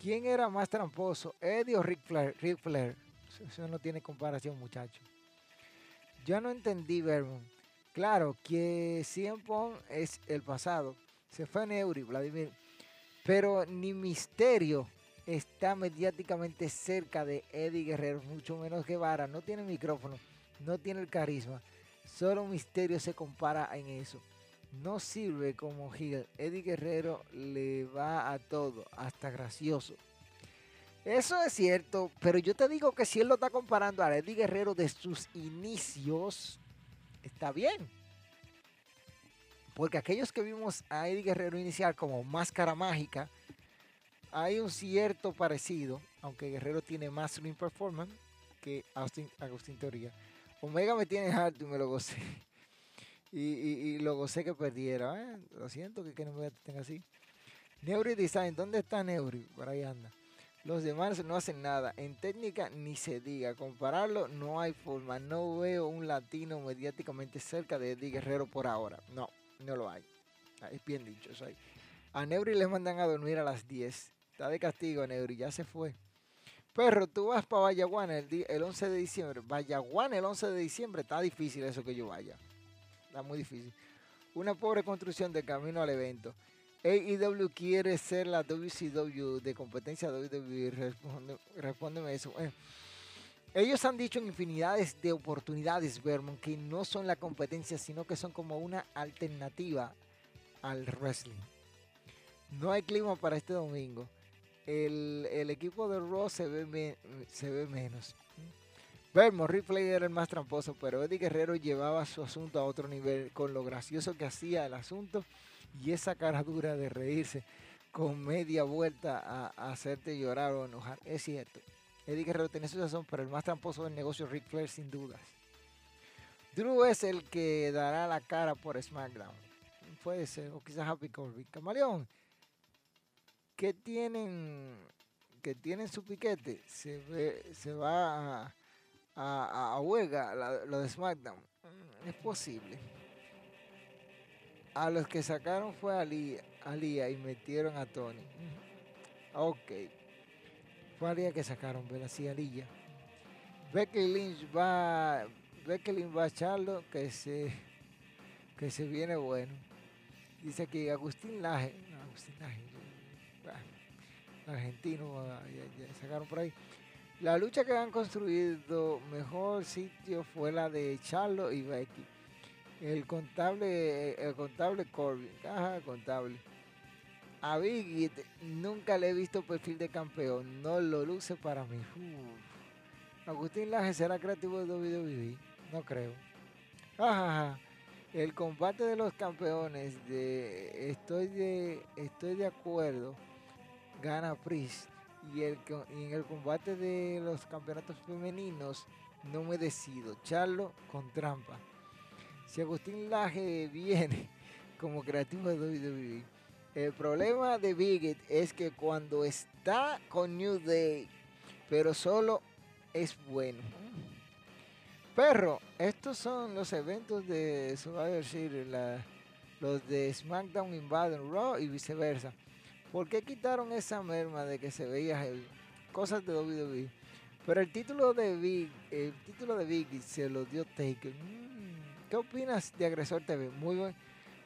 ¿Quién era más tramposo, Eddie o Rick Flair? Rick Flair. Eso no tiene comparación, muchacho. Yo no entendí, Vermont. Claro que Pong es el pasado. Se fue en Eury, Vladimir. Pero ni Misterio está mediáticamente cerca de Eddie Guerrero, mucho menos que Vara. No tiene micrófono, no tiene el carisma. Solo Misterio se compara en eso. No sirve como Hill. Eddie Guerrero le va a todo, hasta gracioso. Eso es cierto, pero yo te digo que si él lo está comparando a Eddie Guerrero de sus inicios, está bien. Porque aquellos que vimos a Eddie Guerrero inicial como máscara mágica, hay un cierto parecido, aunque Guerrero tiene más swing performance que Austin, Agustín Teoría. Omega me tiene harto y me lo gocé. Y, lo gocé que perdiera. ¿eh? Lo siento que, que no me tenga así. Neuri Design, ¿dónde está Neuri? Por ahí anda. Los demás no hacen nada. En técnica ni se diga. Compararlo no hay forma. No veo un latino mediáticamente cerca de Eddie Guerrero por ahora. No, no lo hay. Ah, es bien dicho ahí. A Neuri le mandan a dormir a las 10. Está de castigo Neuri, ya se fue. Perro, tú vas para Vallaguán el, el 11 de diciembre. Vallaguán el 11 de diciembre. Está difícil eso que yo vaya. Está muy difícil. Una pobre construcción de camino al evento. AEW quiere ser la WCW de competencia WWE. Responde, respóndeme eso. Eh, ellos han dicho en infinidades de oportunidades, Vermont, que no son la competencia, sino que son como una alternativa al wrestling. No hay clima para este domingo. El, equipo de Raw se ve, se ve menos. Vermont, Ripley era el más tramposo, pero Eddie Guerrero llevaba su asunto a otro nivel con lo gracioso que hacía el asunto y esa cara dura de reírse con media vuelta a, hacerte llorar o enojar. Es cierto. Eddie Guerrero tiene su razón, pero el más tramposo del negocio Ric Flair sin dudas. Drew es el que dará la cara por SmackDown. Puede ser, o quizás Happy Corbin. Camaleón, ¿qué tienen, que tienen su piquete? Se, ve, se va a, a, huelga lo de SmackDown. Es posible. A los que sacaron fue a Lía, y metieron a Tony. Ok. Fue a Lía que sacaron, pero así a Lía. Becky Lynch va. Becky Lynch va a echarlo que se. que se viene bueno. Dice que Agustín Laje. Agustín Laje. argentino, ya, sacaron por ahí. La lucha que han construido mejor sitio fue la de Charlo y Becky el contable, el contable Corbin, caja contable. A Biggie nunca le he visto perfil de campeón, no lo luce para mí. Agustín Laje será creativo de WWE, no creo. Ajá, el combate de los campeones de estoy de estoy de acuerdo gana Priest y el y en el combate de los campeonatos femeninos no me decido. Charlo con trampa si Agustín Laje viene como creativo de WWE, el problema de Bigot es que cuando está con New Day, pero solo es bueno. Perro, estos son los eventos de Survivor Series, los de SmackDown Invaden Raw y viceversa. ¿Por qué quitaron esa merma de que se veía Cosas de WWE. Pero el título de Big, el título de Biggie se lo dio Taker. ¿Qué opinas de Agresor TV? Muy buen,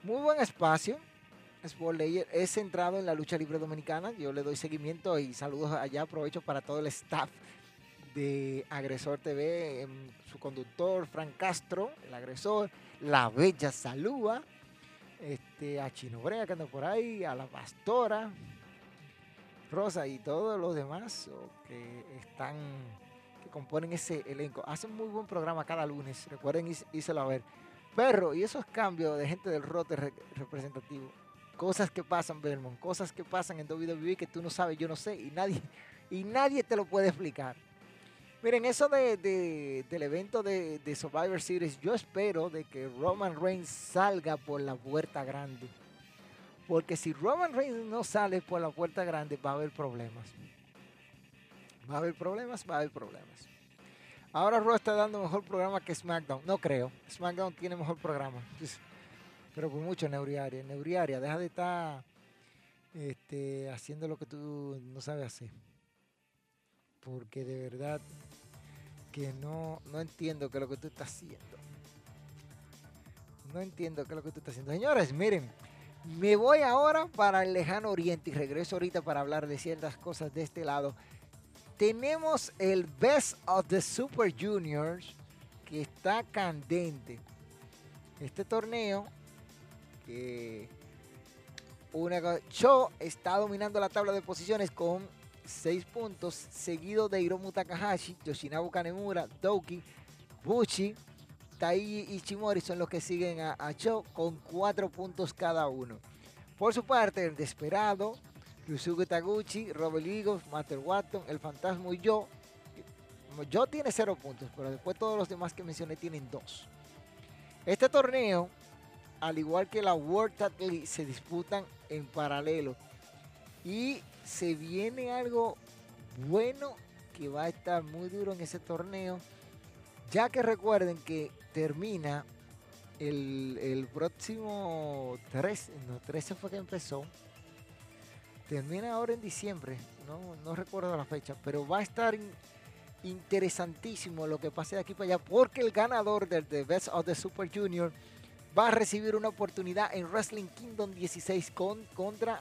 muy buen espacio. es centrado en la lucha libre dominicana. Yo le doy seguimiento y saludos allá. Aprovecho para todo el staff de Agresor TV, em, su conductor Frank Castro, el agresor, la bella Salúa, este, a Chino Brea que anda por ahí, a la Pastora, Rosa y todos los demás que están componen ese elenco. Hacen muy buen programa cada lunes. Recuerden írselo a ver. Perro, y esos cambios de gente del rote representativo. Cosas que pasan, Belmont. Cosas que pasan en WWE que tú no sabes, yo no sé. Y nadie, y nadie te lo puede explicar. Miren, eso de, del evento de, de, Survivor Series, yo espero de que Roman Reigns salga por la puerta grande. Porque si Roman Reigns no sale por la puerta grande, va a haber problemas. Va a haber problemas, va a haber problemas. Ahora Raw está dando mejor programa que SmackDown. No creo. SmackDown tiene mejor programa. Pero por mucho Neuriaria. Neuriaria, deja de estar este, haciendo lo que tú no sabes hacer. Porque de verdad que no, no entiendo qué es lo que tú estás haciendo. No entiendo qué es lo que tú estás haciendo. Señores, miren, me voy ahora para el lejano oriente y regreso ahorita para hablar de ciertas cosas de este lado tenemos el Best of the Super Juniors que está candente. Este torneo que una show está dominando la tabla de posiciones con 6 puntos, seguido de Hiromu Takahashi, Yoshinabu Kanemura, Doki, Bushi, Tai Ichimori son los que siguen a, a Cho con 4 puntos cada uno. Por su parte, el Desperado, Yusuke Taguchi, Robert Eagles, Master Watton, El Fantasma y yo. Yo tiene 0 puntos, pero después todos los demás que mencioné tienen 2. Este torneo, al igual que la World Tag League, se disputan en paralelo. Y se viene algo bueno que va a estar muy duro en ese torneo. Ya que recuerden que termina el, próximo 3, no, 13 fue que empezó. Termina ahora en diciembre, no, recuerdo la fecha, pero va a estar interesantísimo lo que pase de aquí para allá, porque el ganador del The Best of the Super Junior va a recibir una oportunidad en Wrestling Kingdom 16 con, contra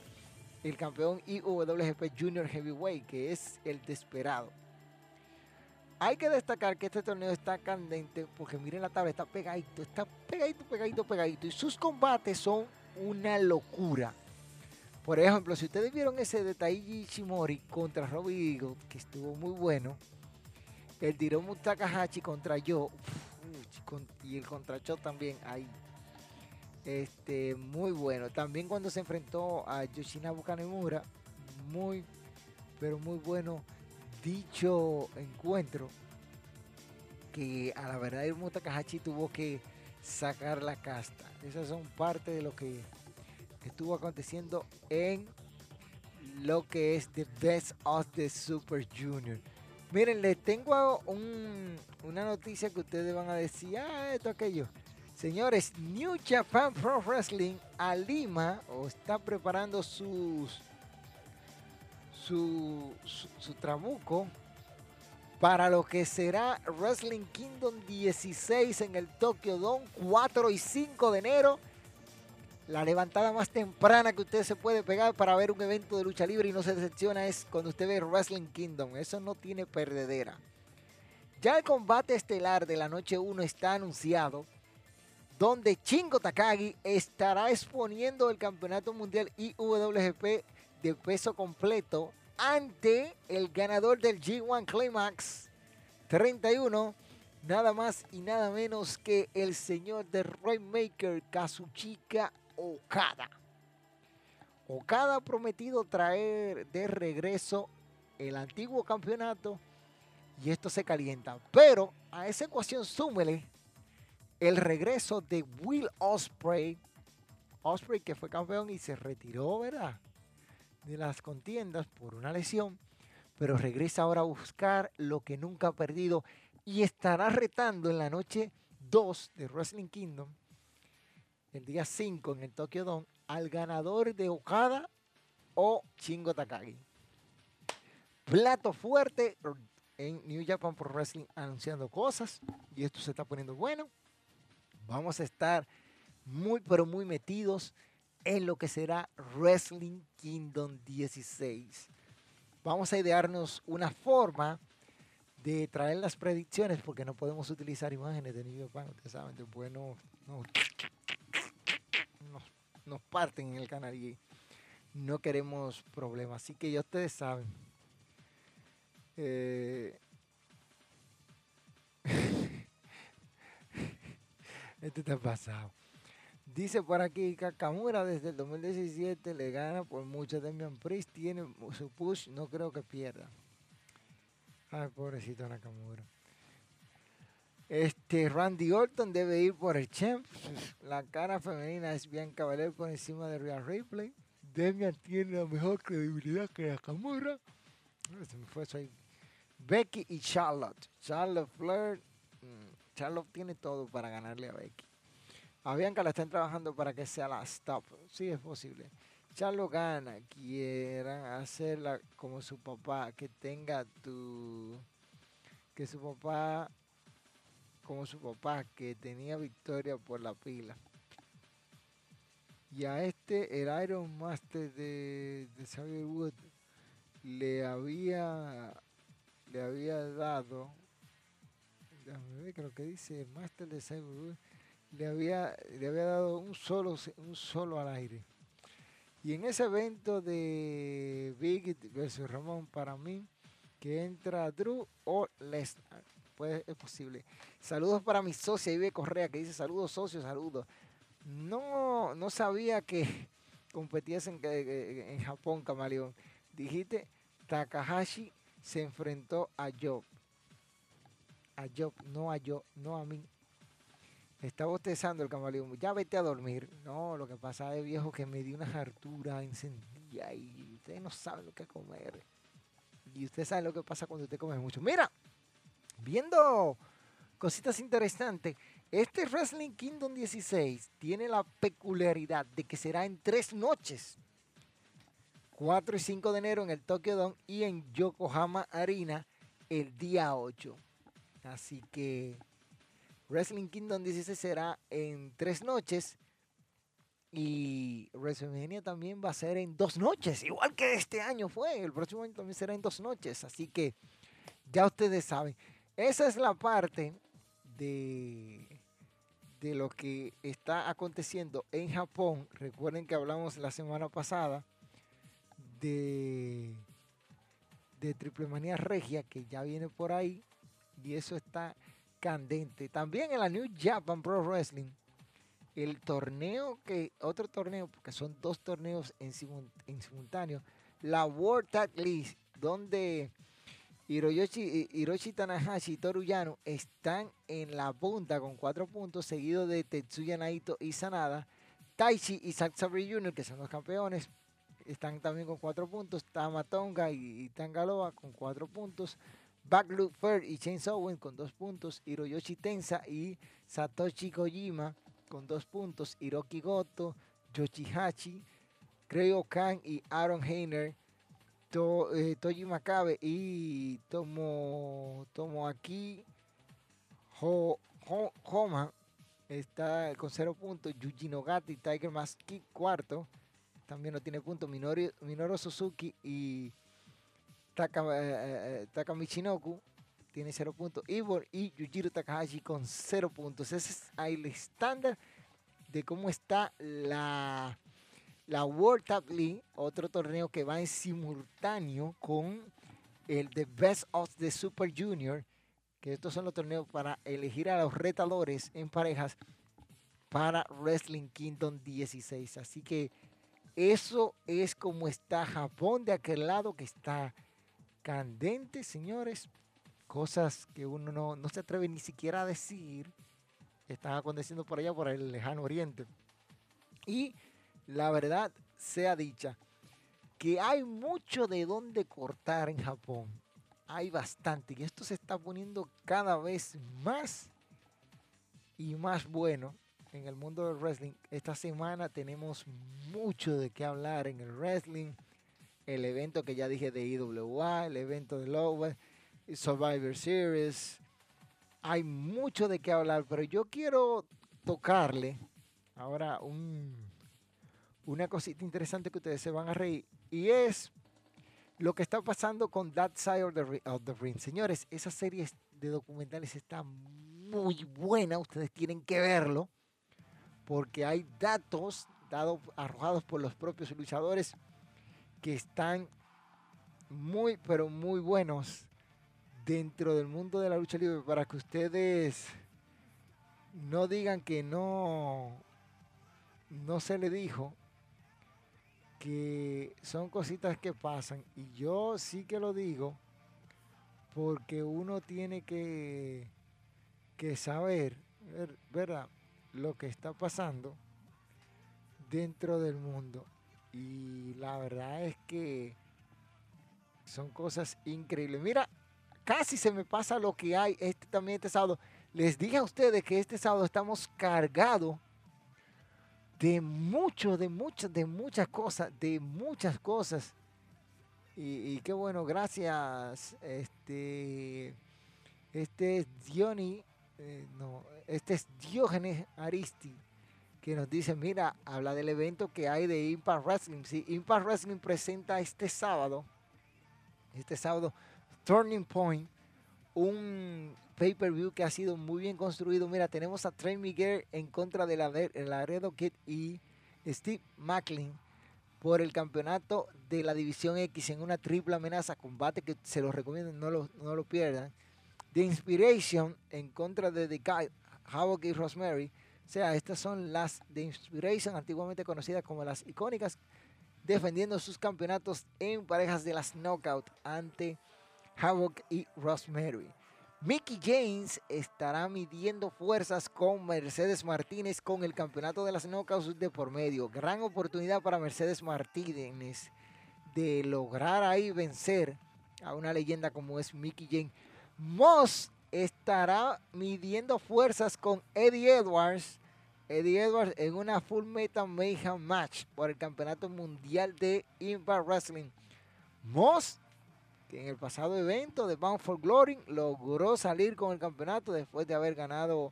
el campeón IWGP Junior Heavyweight, que es el Desperado. Hay que destacar que este torneo está candente porque miren la tabla, está pegadito, está pegadito, pegadito, pegadito. Y sus combates son una locura. Por ejemplo, si ustedes vieron ese de Taiji Shimori contra Robbie Eagle, que estuvo muy bueno. El Diromu Takahashi contra Yo. y el contra Cho también ahí. Este, muy bueno. También cuando se enfrentó a Yoshinabu Kanemura, muy, pero muy bueno dicho encuentro. Que a la verdad el Takahashi tuvo que sacar la casta. Esas son parte de lo que estuvo aconteciendo en lo que es The Best of the Super Junior. Miren, les tengo una noticia que ustedes van a decir, ah, esto, aquello. Señores, New Japan Pro Wrestling a Lima o está preparando sus su, su, trabuco para lo que será Wrestling Kingdom 16 en el Tokyo Dome 4 y 5 de enero. La levantada más temprana que usted se puede pegar para ver un evento de lucha libre y no se decepciona es cuando usted ve Wrestling Kingdom. Eso no tiene perdedera. Ya el combate estelar de la noche 1 está anunciado donde Chingo Takagi estará exponiendo el campeonato mundial IWGP de peso completo ante el ganador del G1 Climax 31, nada más y nada menos que el señor de Rainmaker Kazuchika Okada. Okada ha prometido traer de regreso el antiguo campeonato y esto se calienta. Pero a esa ecuación súmele el regreso de Will Osprey. Osprey que fue campeón y se retiró, ¿verdad? De las contiendas por una lesión, pero regresa ahora a buscar lo que nunca ha perdido y estará retando en la noche 2 de Wrestling Kingdom, el día 5 en el Tokyo Dome, al ganador de Okada o Chingo Takagi. Plato fuerte en New Japan Pro Wrestling anunciando cosas y esto se está poniendo bueno. Vamos a estar muy, pero muy metidos en lo que será Wrestling Kingdom 16. Vamos a idearnos una forma de traer las predicciones porque no podemos utilizar imágenes de New Japan, ustedes saben, después no, nos, parten en el canal y no queremos problemas. Así que ya ustedes saben. Eh, Este está pasado. Dice por aquí, Kakamura desde el 2017 le gana por mucho. Damian Priest tiene su push, no creo que pierda. Ay, pobrecito Nakamura. Este, Randy Orton debe ir por el champ. La cara femenina es Bianca Belair por encima de Real Ripley. Damian tiene la mejor credibilidad que Nakamura. Se me fue eso ahí. Becky y Charlotte. Charlotte Flair. Mm, Charlotte tiene todo para ganarle a Becky. A Bianca la están trabajando para que sea la stop. Sí, es posible. Charlotte gana. Quieran hacerla como su papá. Que tenga tu. Que su papá. Como su papá. Que tenía victoria por la pila. Y a este, el Iron Master de, de Xavier Wood, le había, le había dado creo que dice Master de Cyber le había, le había dado un solo, un solo al aire. Y en ese evento de Big versus Ramón, para mí, que entra Drew o Lesnar. Pues es posible. Saludos para mi socia Ibe Correa, que dice saludos socios, saludos. No, no sabía que competías en, en Japón, Camaleón. Dijiste, Takahashi se enfrentó a Job. A Job, no a yo, no a mí. Está bostezando el camaleón. Ya vete a dormir. No, lo que pasa es, viejo, que me dio una hartura encendida y ustedes no saben lo que comer. Y usted sabe lo que pasa cuando usted come mucho. Mira, viendo cositas interesantes. Este Wrestling Kingdom 16 tiene la peculiaridad de que será en tres noches. 4 y 5 de enero en el Tokyo Dome y en Yokohama Arena el día 8. Así que Wrestling Kingdom 16 será en tres noches y WrestleMania también va a ser en dos noches, igual que este año fue. El próximo año también será en dos noches. Así que ya ustedes saben. Esa es la parte de, de lo que está aconteciendo en Japón. Recuerden que hablamos la semana pasada de, de Triple Manía Regia, que ya viene por ahí. Y eso está candente. También en la New Japan Pro Wrestling el torneo que, otro torneo, porque son dos torneos en, simultáneo, la World Tag League, donde Hiroyoshi, Hiroshi Tanahashi y Toru Yano están en la punta con cuatro puntos, seguido de Tetsuya Naito y Sanada. Taichi y Zack Sabre Jr., que son los campeones, están también con cuatro puntos. Tamatonga y, y Tangaloa con cuatro puntos. Backloop Fair y Chainsaw Owen con dos puntos. Hiroyoshi Tensa y Satoshi Kojima con dos puntos, Hiroki Goto, Yoshihachi, Creo Khan y Aaron Heiner, eh, Toji Makabe y Tomo, Tomo aquí, Homa está con cero puntos, Yuji Nogata Tiger Mask cuarto, también no tiene puntos, Minoru, Suzuki y Taka, eh, eh, Michinoku tiene cero puntos. Ivor y Yujiro Takahashi con cero puntos. Ese es el estándar de cómo está la, la World Cup League, otro torneo que va en simultáneo con el The Best of the Super Junior, que estos son los torneos para elegir a los retadores en parejas para Wrestling Kingdom 16. Así que eso es como está Japón de aquel lado que está candente, señores cosas que uno no, se atreve ni siquiera a decir están aconteciendo por allá, por el lejano oriente. Y la verdad sea dicha, que hay mucho de dónde cortar en Japón. Hay bastante. Y esto se está poniendo cada vez más y más bueno en el mundo del wrestling. Esta semana tenemos mucho de qué hablar en el wrestling. El evento que ya dije de IWA, el evento de Lower Survivor Series. Hay mucho de qué hablar, pero yo quiero tocarle ahora un, una cosita interesante que ustedes se van a reír y es lo que está pasando con That Side of the, Ring. Señores, esa serie de documentales está muy buena, ustedes tienen que verlo porque hay datos arrojados por los propios luchadores que están muy, pero muy buenos dentro del mundo de la lucha libre para que ustedes no digan que no, no se le dijo que son cositas que pasan. Y yo sí que lo digo porque uno tiene que, que saber, ¿verdad? Lo que está pasando dentro del mundo. Y la verdad es que son cosas increíbles. Mira, casi se me pasa lo que hay este, también este sábado. Les dije a ustedes que este sábado estamos cargados de mucho, de muchas, de muchas cosas, de muchas cosas. Y, qué bueno, gracias. Este, este es Diony, eh, no, este es Diógenes Aristi, que nos dice, mira, habla del evento que hay de Impact Wrestling. Sí, Impact Wrestling presenta este sábado, este sábado, Turning Point, un pay-per-view que ha sido muy bien construido. Mira, tenemos a Trey Miguel en contra de la Laredo Kid y Steve Macklin por el campeonato de la División X en una triple amenaza, combate que se los recomiendo, no lo, no lo pierdan. The Inspiration en contra de The Guy, Havoc y Rosemary. O sea, estas son las The Inspiration, antiguamente conocidas como las icónicas, defendiendo sus campeonatos en parejas de las Knockout ante Havoc y Rosemary. Mickey James estará midiendo fuerzas con Mercedes Martínez con el campeonato de las Knockouts de por medio. Gran oportunidad para Mercedes Martínez de lograr ahí vencer a una leyenda como es Mickey James. Moss estará midiendo fuerzas con Eddie Edwards. Eddie Edwards en una Full Metal Mayhem match por el campeonato mundial de Impact Wrestling. Moss que en el pasado evento de Bound for Glory logró salir con el campeonato después de haber ganado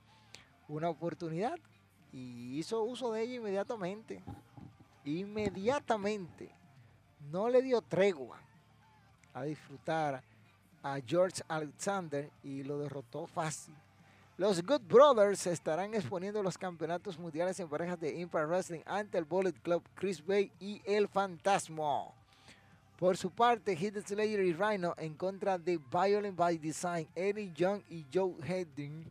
una oportunidad y hizo uso de ella inmediatamente. Inmediatamente. No le dio tregua a disfrutar a George Alexander y lo derrotó fácil. Los Good Brothers estarán exponiendo los campeonatos mundiales en parejas de Impact Wrestling ante el Bullet Club, Chris Bay y el Fantasma. Por su parte, Hit Slayer y Rhino en contra de Violent by Design, Eddie Young y Joe Hedding.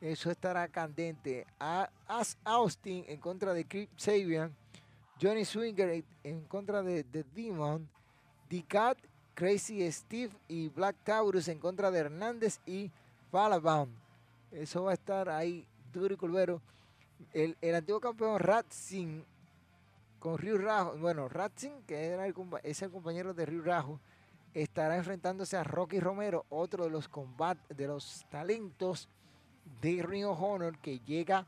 Eso estará candente. As Austin en contra de Creep Sabian. Johnny Swinger en contra de The Demon. The Crazy Steve y Black Taurus en contra de Hernández y Falabound. Eso va a estar ahí duro y culvero. El, el antiguo campeón Ratzin con Ryu Rajo. Bueno, Ratzin, que era el, es el compañero de Ryu Rajo, estará enfrentándose a Rocky Romero, otro de los combates, de los talentos de Ring of Honor que llega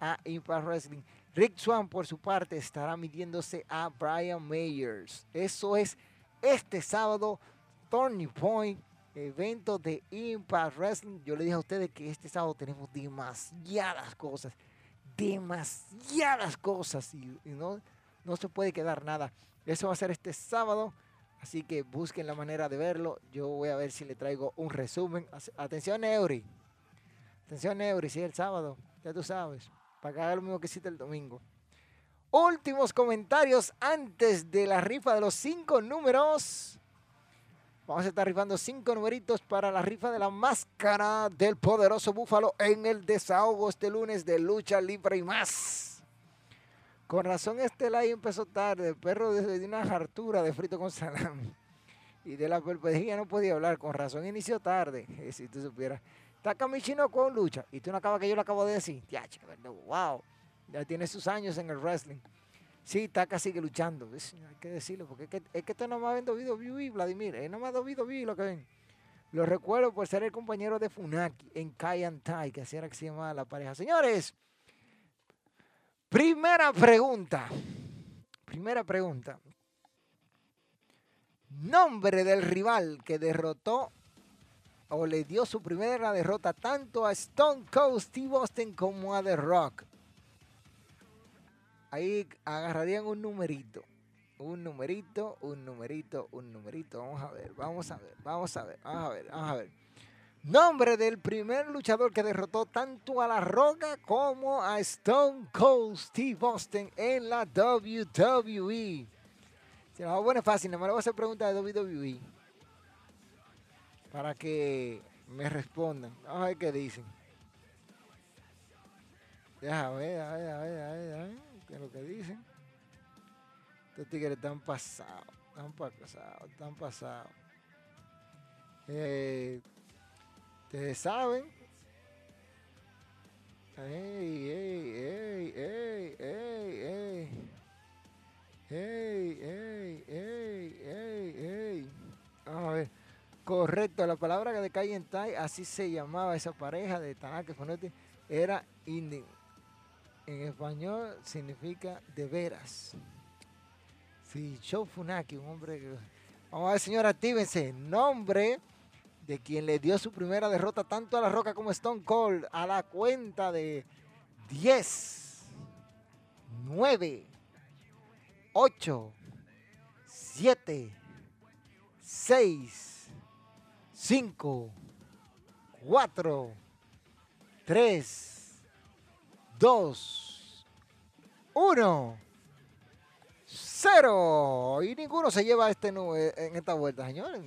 a Impact Wrestling. Rick Swan, por su parte, estará midiéndose a Brian Mayers. Eso es este sábado, Turning Point, evento de Impact Wrestling. Yo le dije a ustedes que este sábado tenemos demasiadas cosas demasiadas cosas y, no, no se puede quedar nada. Eso va a ser este sábado, así que busquen la manera de verlo. Yo voy a ver si le traigo un resumen. Atención, Eury. Atención, Eury, es el sábado, ya tú sabes, para que haga lo mismo que hiciste el domingo. Últimos comentarios antes de la rifa de los cinco números. Vamos a estar rifando cinco numeritos para la rifa de la máscara del poderoso búfalo en el desahogo este lunes de lucha libre y más. Con razón este live empezó tarde, el perro desde una hartura de frito con salami. Y de la perpejía no podía hablar, con razón inició tarde, eh, si tú supieras. Está Chino con lucha, y tú no acabas que yo lo acabo de decir. Ya, wow, ya tiene sus años en el wrestling. Sí, Taka sigue luchando, hay que decirlo, porque es que, es esto no me ha vendido y Vladimir, él no me ha dado vi lo que ven. Lo recuerdo por ser el compañero de Funaki en Kai and Tai, que así era que se llamaba la pareja. Señores, primera pregunta. Primera pregunta. Nombre del rival que derrotó o le dio su primera derrota tanto a Stone Cold Steve Austin como a The Rock ahí agarrarían un numerito. Un numerito, un numerito, un numerito. Vamos a ver, vamos a ver, vamos a ver, vamos a ver, vamos a ver. Nombre del primer luchador que derrotó tanto a La Roca como a Stone Cold Steve Austin en la WWE. Si no, bueno, es fácil, nada más le voy a hacer preguntas de WWE. Para que me respondan. Vamos a ver qué dicen. Déjame a ver, a ver, a ver, a ver que lo que dicen. Estos tigres están pasados, están pasados, están pasados. Eh, ustedes saben. Ey, ey, ey, ey, ey, ey. Ey, ey, ey. Vamos a ver. Correcto, la palabra de Calle en Tai, así se llamaba esa pareja de Tanaka Fonetti, era Indie en español significa de veras. Sí, Show Funaki, un hombre que... Vamos a ver, señora, actívense. Nombre de quien le dio su primera derrota tanto a La Roca como a Stone Cold a la cuenta de 10, 9, 8, 7, 6, 5, 4, 3, 2, 1, 0. Y ninguno se lleva este en esta vuelta, señores.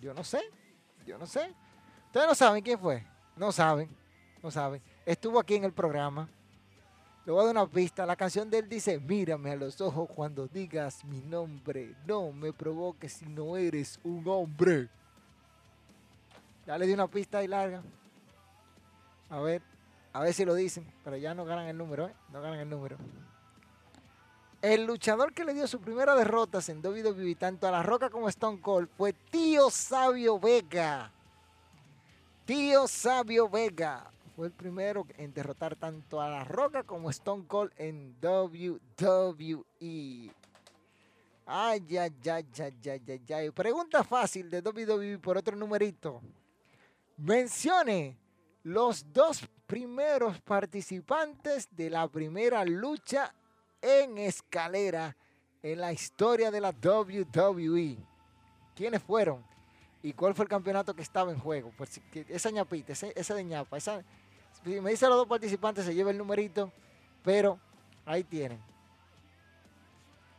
Yo no sé. Yo no sé. Ustedes no saben quién fue. No saben. No saben. Estuvo aquí en el programa. Le voy a dar una pista. La canción de él dice, mírame a los ojos cuando digas mi nombre. No me provoques si no eres un hombre. Ya le di una pista y larga. A ver, a ver si lo dicen. Pero ya no ganan el número, ¿eh? No ganan el número. El luchador que le dio su primera derrota en WWE tanto a La Roca como a Stone Cold fue Tío Sabio Vega. Tío Sabio Vega fue el primero en derrotar tanto a La Roca como a Stone Cold en WWE. Ay, ay, ay, ay, ay, ay, ay. Pregunta fácil de WWE por otro numerito. Mencione los dos primeros participantes de la primera lucha en escalera en la historia de la WWE. ¿Quiénes fueron? ¿Y cuál fue el campeonato que estaba en juego? Pues esa ñapita, esa, de ñapa, esa, si me dice los dos participantes, se lleva el numerito, pero ahí tienen.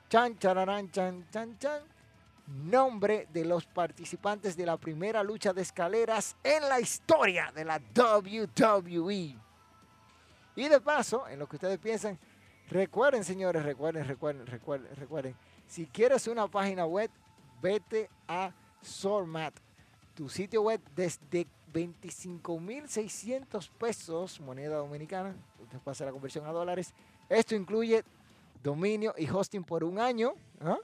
Chan, chararán, chan, chan, chan. Nombre de los participantes de la primera lucha de escaleras en la historia de la WWE. Y de paso, en lo que ustedes piensan, Recuerden, señores, recuerden, recuerden, recuerden, recuerden. Si quieres una página web, vete a Sormat. Tu sitio web desde 25.600 pesos, moneda dominicana. Usted pasa la conversión a dólares. Esto incluye dominio y hosting por un año. ¿ah?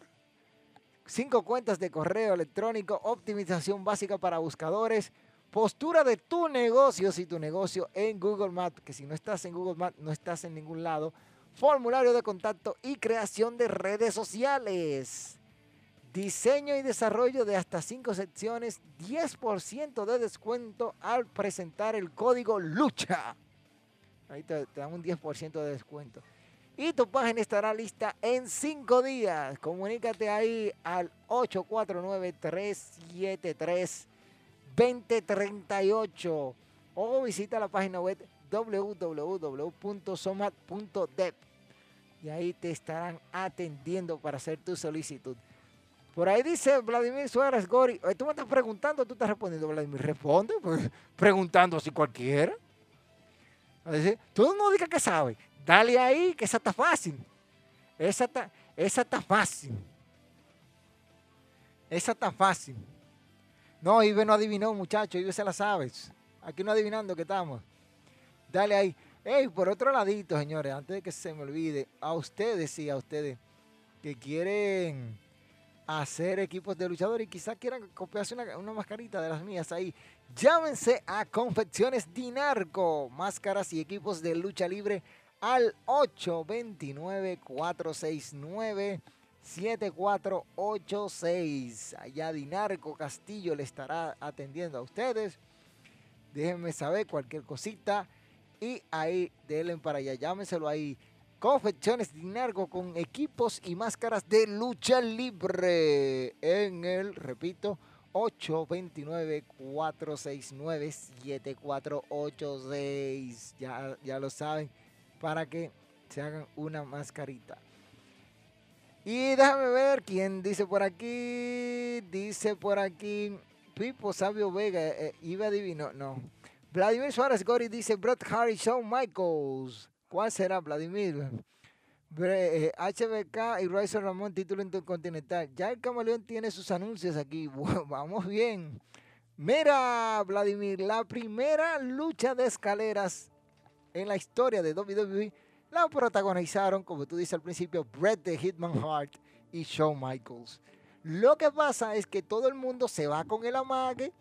Cinco cuentas de correo electrónico, optimización básica para buscadores, postura de tu negocio, si tu negocio en Google Maps, que si no estás en Google Maps, no estás en ningún lado formulario de contacto y creación de redes sociales. Diseño y desarrollo de hasta 5 secciones, 10% de descuento al presentar el código LUCHA. Ahí te, dan un 10% de descuento. Y tu página estará lista en 5 días. Comunícate ahí al 849-373-2038 o visita la página web www.somat.dev y ahí te estarán atendiendo para hacer tu solicitud. Por ahí dice Vladimir Suárez Gori, tú me estás preguntando, tú estás respondiendo, Vladimir, responde, pues, preguntando si cualquiera. tú no digas que sabes, dale ahí, que esa está fácil. Esa está, esa está fácil. Esa está fácil. No, Ibe no adivinó, muchacho, Ibe se la sabes. Aquí no adivinando que estamos. Dale ahí. Hey, por otro ladito, señores, antes de que se me olvide, a ustedes y a ustedes que quieren hacer equipos de luchadores y quizás quieran copiarse una, una, mascarita de las mías ahí, llámense a Confecciones Dinarco, máscaras y equipos de lucha libre al 829-469-7486. Allá Dinarco Castillo le estará atendiendo a ustedes. Déjenme saber cualquier cosita y ahí, denle para allá, llámenselo ahí. Confecciones Dinargo con equipos y máscaras de lucha libre. En el, repito, 829-469-7486. Ya, ya lo saben, para que se hagan una mascarita. Y déjame ver quién dice por aquí. Dice por aquí, Pipo Sabio Vega. Eh, iba adivino, no. Vladimir Suárez Gori dice Brett Harry Shawn Michaels. ¿Cuál será, Vladimir? HBK eh, y Ryzer Ramón, título intercontinental. Ya el camaleón tiene sus anuncios aquí. vamos bien. Mira, Vladimir, la primera lucha de escaleras en la historia de WWE la protagonizaron, como tú dices al principio, Bret the Hitman Hart y Shawn Michaels. Lo que pasa es que todo el mundo se va con el amague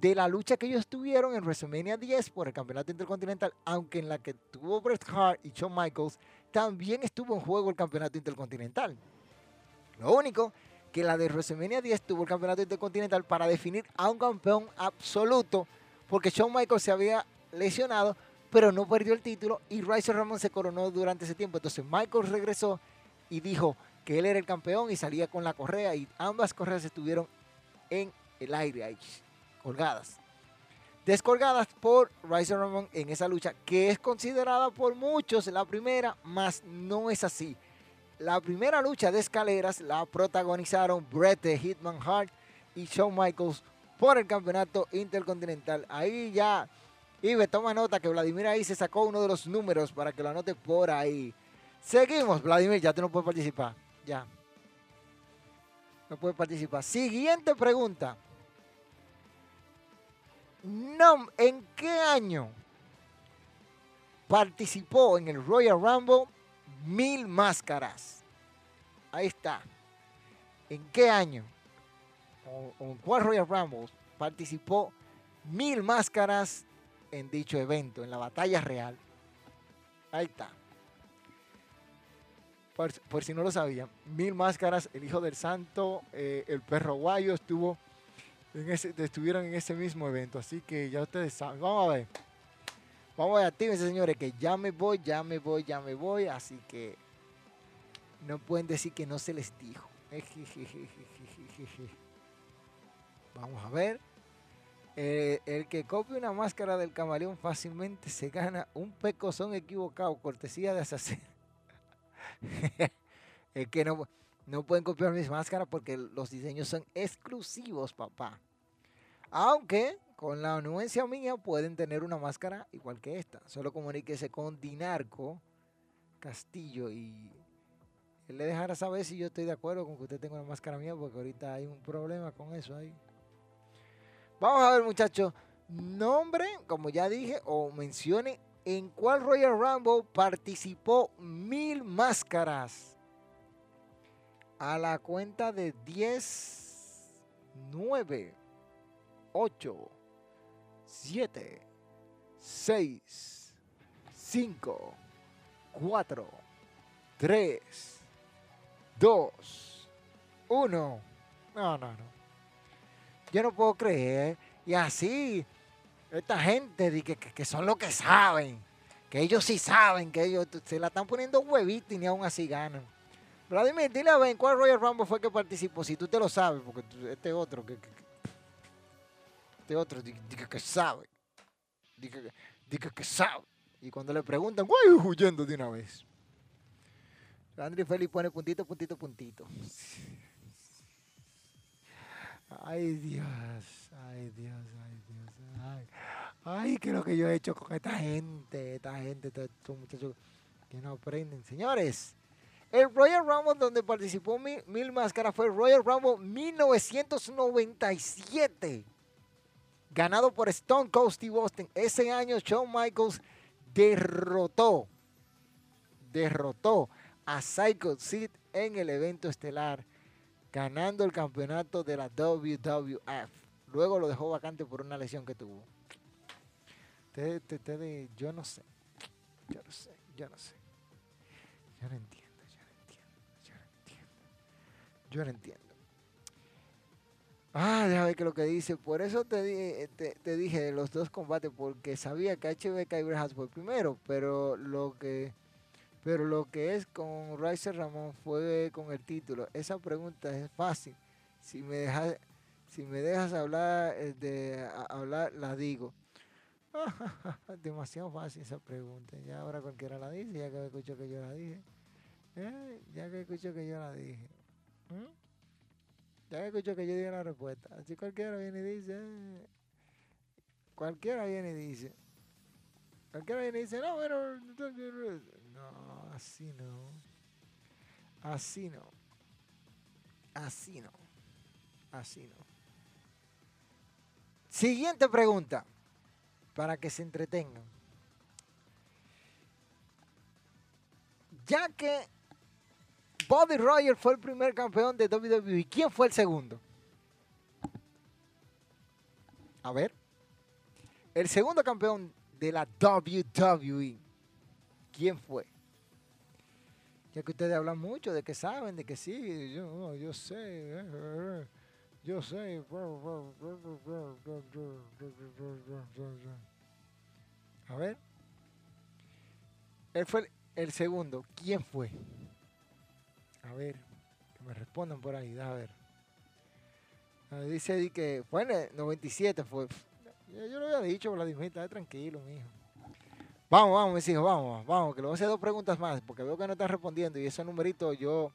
de la lucha que ellos tuvieron en WrestleMania 10 por el campeonato intercontinental, aunque en la que tuvo Bret Hart y Shawn Michaels, también estuvo en juego el campeonato intercontinental. Lo único que la de WrestleMania 10 tuvo el campeonato intercontinental para definir a un campeón absoluto, porque Shawn Michaels se había lesionado, pero no perdió el título y Razor Ramón se coronó durante ese tiempo. Entonces Michaels regresó y dijo que él era el campeón y salía con la correa y ambas correas estuvieron en el aire ahí colgadas. Descolgadas por Ryzer Ramon en esa lucha, que es considerada por muchos la primera, mas no es así. La primera lucha de escaleras la protagonizaron Bret the Hitman Hart y Shawn Michaels por el campeonato intercontinental. Ahí ya, Ibe, toma nota que Vladimir ahí se sacó uno de los números para que lo anote por ahí. Seguimos, Vladimir, ya tú no puedes participar. Ya. No puedes participar. Siguiente pregunta. ¿En qué año participó en el Royal Rumble Mil Máscaras? Ahí está. ¿En qué año? ¿O, en cuál Royal Rumble participó Mil Máscaras en dicho evento, en la batalla real? Ahí está. Por, si no lo sabían, Mil Máscaras, el Hijo del Santo, eh, el Perro Guayo estuvo estuvieron en ese mismo evento. Así que ya ustedes saben. Vamos a ver. Vamos a ver, actívense, señores, que ya me voy, ya me voy, ya me voy. Así que no pueden decir que no se les dijo. Vamos a ver. Eh, el que copie una máscara del camaleón fácilmente se gana un pecozón equivocado, cortesía de asesino. es que no, no pueden copiar mis máscaras porque los diseños son exclusivos, papá. Aunque con la anuencia mía pueden tener una máscara igual que esta. Solo comuníquese con Dinarco Castillo y él le dejará saber si yo estoy de acuerdo con que usted tenga una máscara mía porque ahorita hay un problema con eso ahí. Vamos a ver muchachos. Nombre, como ya dije, o mencione en cuál Royal Rumble participó Mil Máscaras a la cuenta de 10, 9, 8, 7, 6, 5, 4, 3, 2, 1. No, no, no. Yo no puedo creer. Y así, esta gente que, que, son los que saben. Que ellos sí saben, que ellos se la están poniendo huevitos y ni aún así ganan. Vladimir, dile a Ben, ¿cuál Royal Rumble fue que participó? Si tú te lo sabes, porque este otro este otro dice que sabe. Dice que, sabe. Y cuando le preguntan, ¡guay! huyendo de una vez. André Félix pone puntito, puntito, puntito. Ay Dios, ay Dios, ay Dios. Ay, ay qué lo que yo he hecho con esta gente, esta gente, estos muchachos que no aprenden. Señores, el Royal Rumble donde participó Mil, Máscaras fue el Royal Rumble 1997. Ganado por Stone Cold Steve Austin. Ese año Shawn Michaels derrotó, derrotó a Psycho Sid en el evento estelar, ganando el campeonato de la WWF. Luego lo dejó vacante por una lesión que tuvo. yo no sé, yo no sé, yo no sé. Yo no entiendo. Yo no entiendo. Ah, déjame ver qué lo que dice. Por eso te, te, dije los dos combates, porque sabía que HBK y Bret fue primero, pero lo que pero lo que es con Riser Ramón fue con el título. Esa pregunta es fácil. Si me dejas, si me dejas hablar, eh, de, hablar, la digo. Demasiado fácil esa pregunta. Ya ahora cualquiera la dice, ya que escuchó que yo la dije. Eh, ya que escuchó que yo la dije. ¿Mm? Ya escucho que yo diga la respuesta. Así cualquiera viene y dice. Cualquiera viene y dice. Cualquiera viene y dice, no, bueno. No, así no. Así no. Así no. Así no. Siguiente pregunta. Para que se entretengan. Ya que Bobby Rogers fue el primer campeón de WWE. ¿Quién fue el segundo? A ver. El segundo campeón de la WWE. ¿Quién fue? Ya que ustedes hablan mucho de que saben, de que sí, yo, yo sé, yo sé. A ver. Él fue el segundo. ¿Quién fue? A ver, que me respondan por ahí, a ver. Dice que fue en el 97, fue. Yo, lo había dicho, Vladimir, está tranquilo, mijo. Vamos, vamos, mis hijos, vamos, vamos, que le voy a hacer dos preguntas más, porque veo que no están respondiendo y ese numerito yo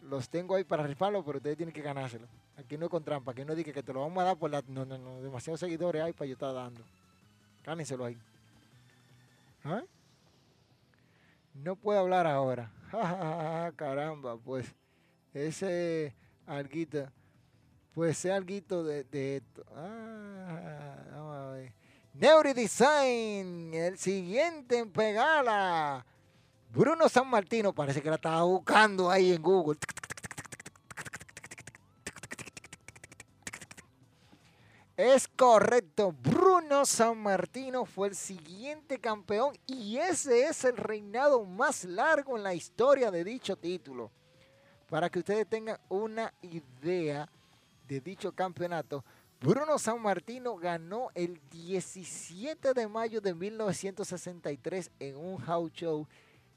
los tengo ahí para rifarlo, pero ustedes tienen que ganárselo. Aquí no es con trampa, aquí no diga que te lo vamos a dar por la... No, no, no, demasiados seguidores hay para yo estar dando. Gánenselo ahí. ¿Ah? No puedo hablar ahora. Caramba, pues ese alguito, pues ese alguito de, de esto. Ah, vamos a ver. Design, el siguiente en pegala. Bruno San Martino, parece que la estaba buscando ahí en Google. Es correcto, Bruno San Martino fue el siguiente campeón y ese es el reinado más largo en la historia de dicho título. Para que ustedes tengan una idea de dicho campeonato, Bruno San Martino ganó el 17 de mayo de 1963 en un house show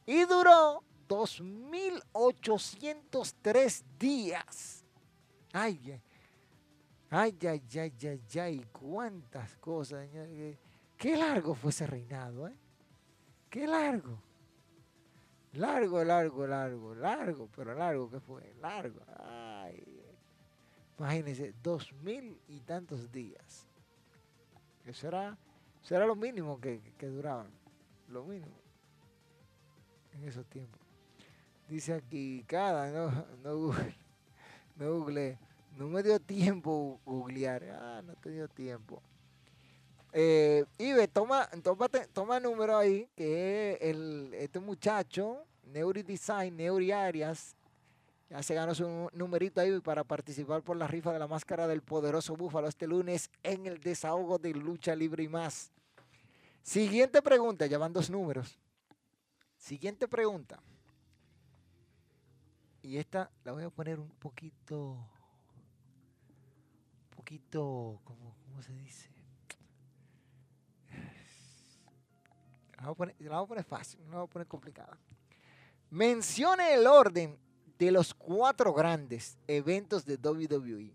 y duró 2.803 días. Ay, ay, ay, ay, ay, ay, cuántas cosas. Qué largo fue ese reinado, ¿eh? Qué largo. Largo, largo, largo, largo, pero largo que fue, largo. Ay, imagínense, dos mil y tantos días. Eso era, eso lo mínimo que, que duraban, lo mínimo en esos tiempos. Dice aquí, cada, no, no google, no google, no me dio tiempo googlear, ah, no te dio tiempo. Eh, Ibe, toma, toma número ahí, que el, este muchacho, Neuri Design, Neuri Arias, ya se ganó su numerito ahí para participar por la rifa de la máscara del poderoso búfalo este lunes en el desahogo de lucha libre y más. Siguiente pregunta, ya van dos números. Siguiente pregunta. Y esta la voy a poner un poquito, un poquito, ¿cómo, se dice? La voy, a poner, la voy a poner fácil, no la voy a poner complicada. Mencione el orden de los cuatro grandes eventos de WWE.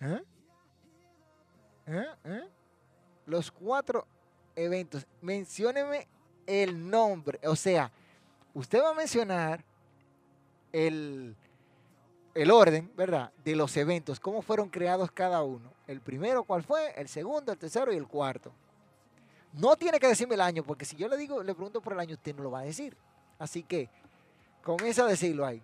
¿Eh? ¿Eh? ¿Eh? Los cuatro eventos. Mencióneme el nombre. O sea, usted va a mencionar el, el orden, ¿verdad? De los eventos, cómo fueron creados cada uno. El primero, ¿cuál fue? El segundo, el tercero y el cuarto. No tiene que decirme el año, porque si yo le digo, le pregunto por el año, usted no lo va a decir. Así que, comienza a decirlo ahí.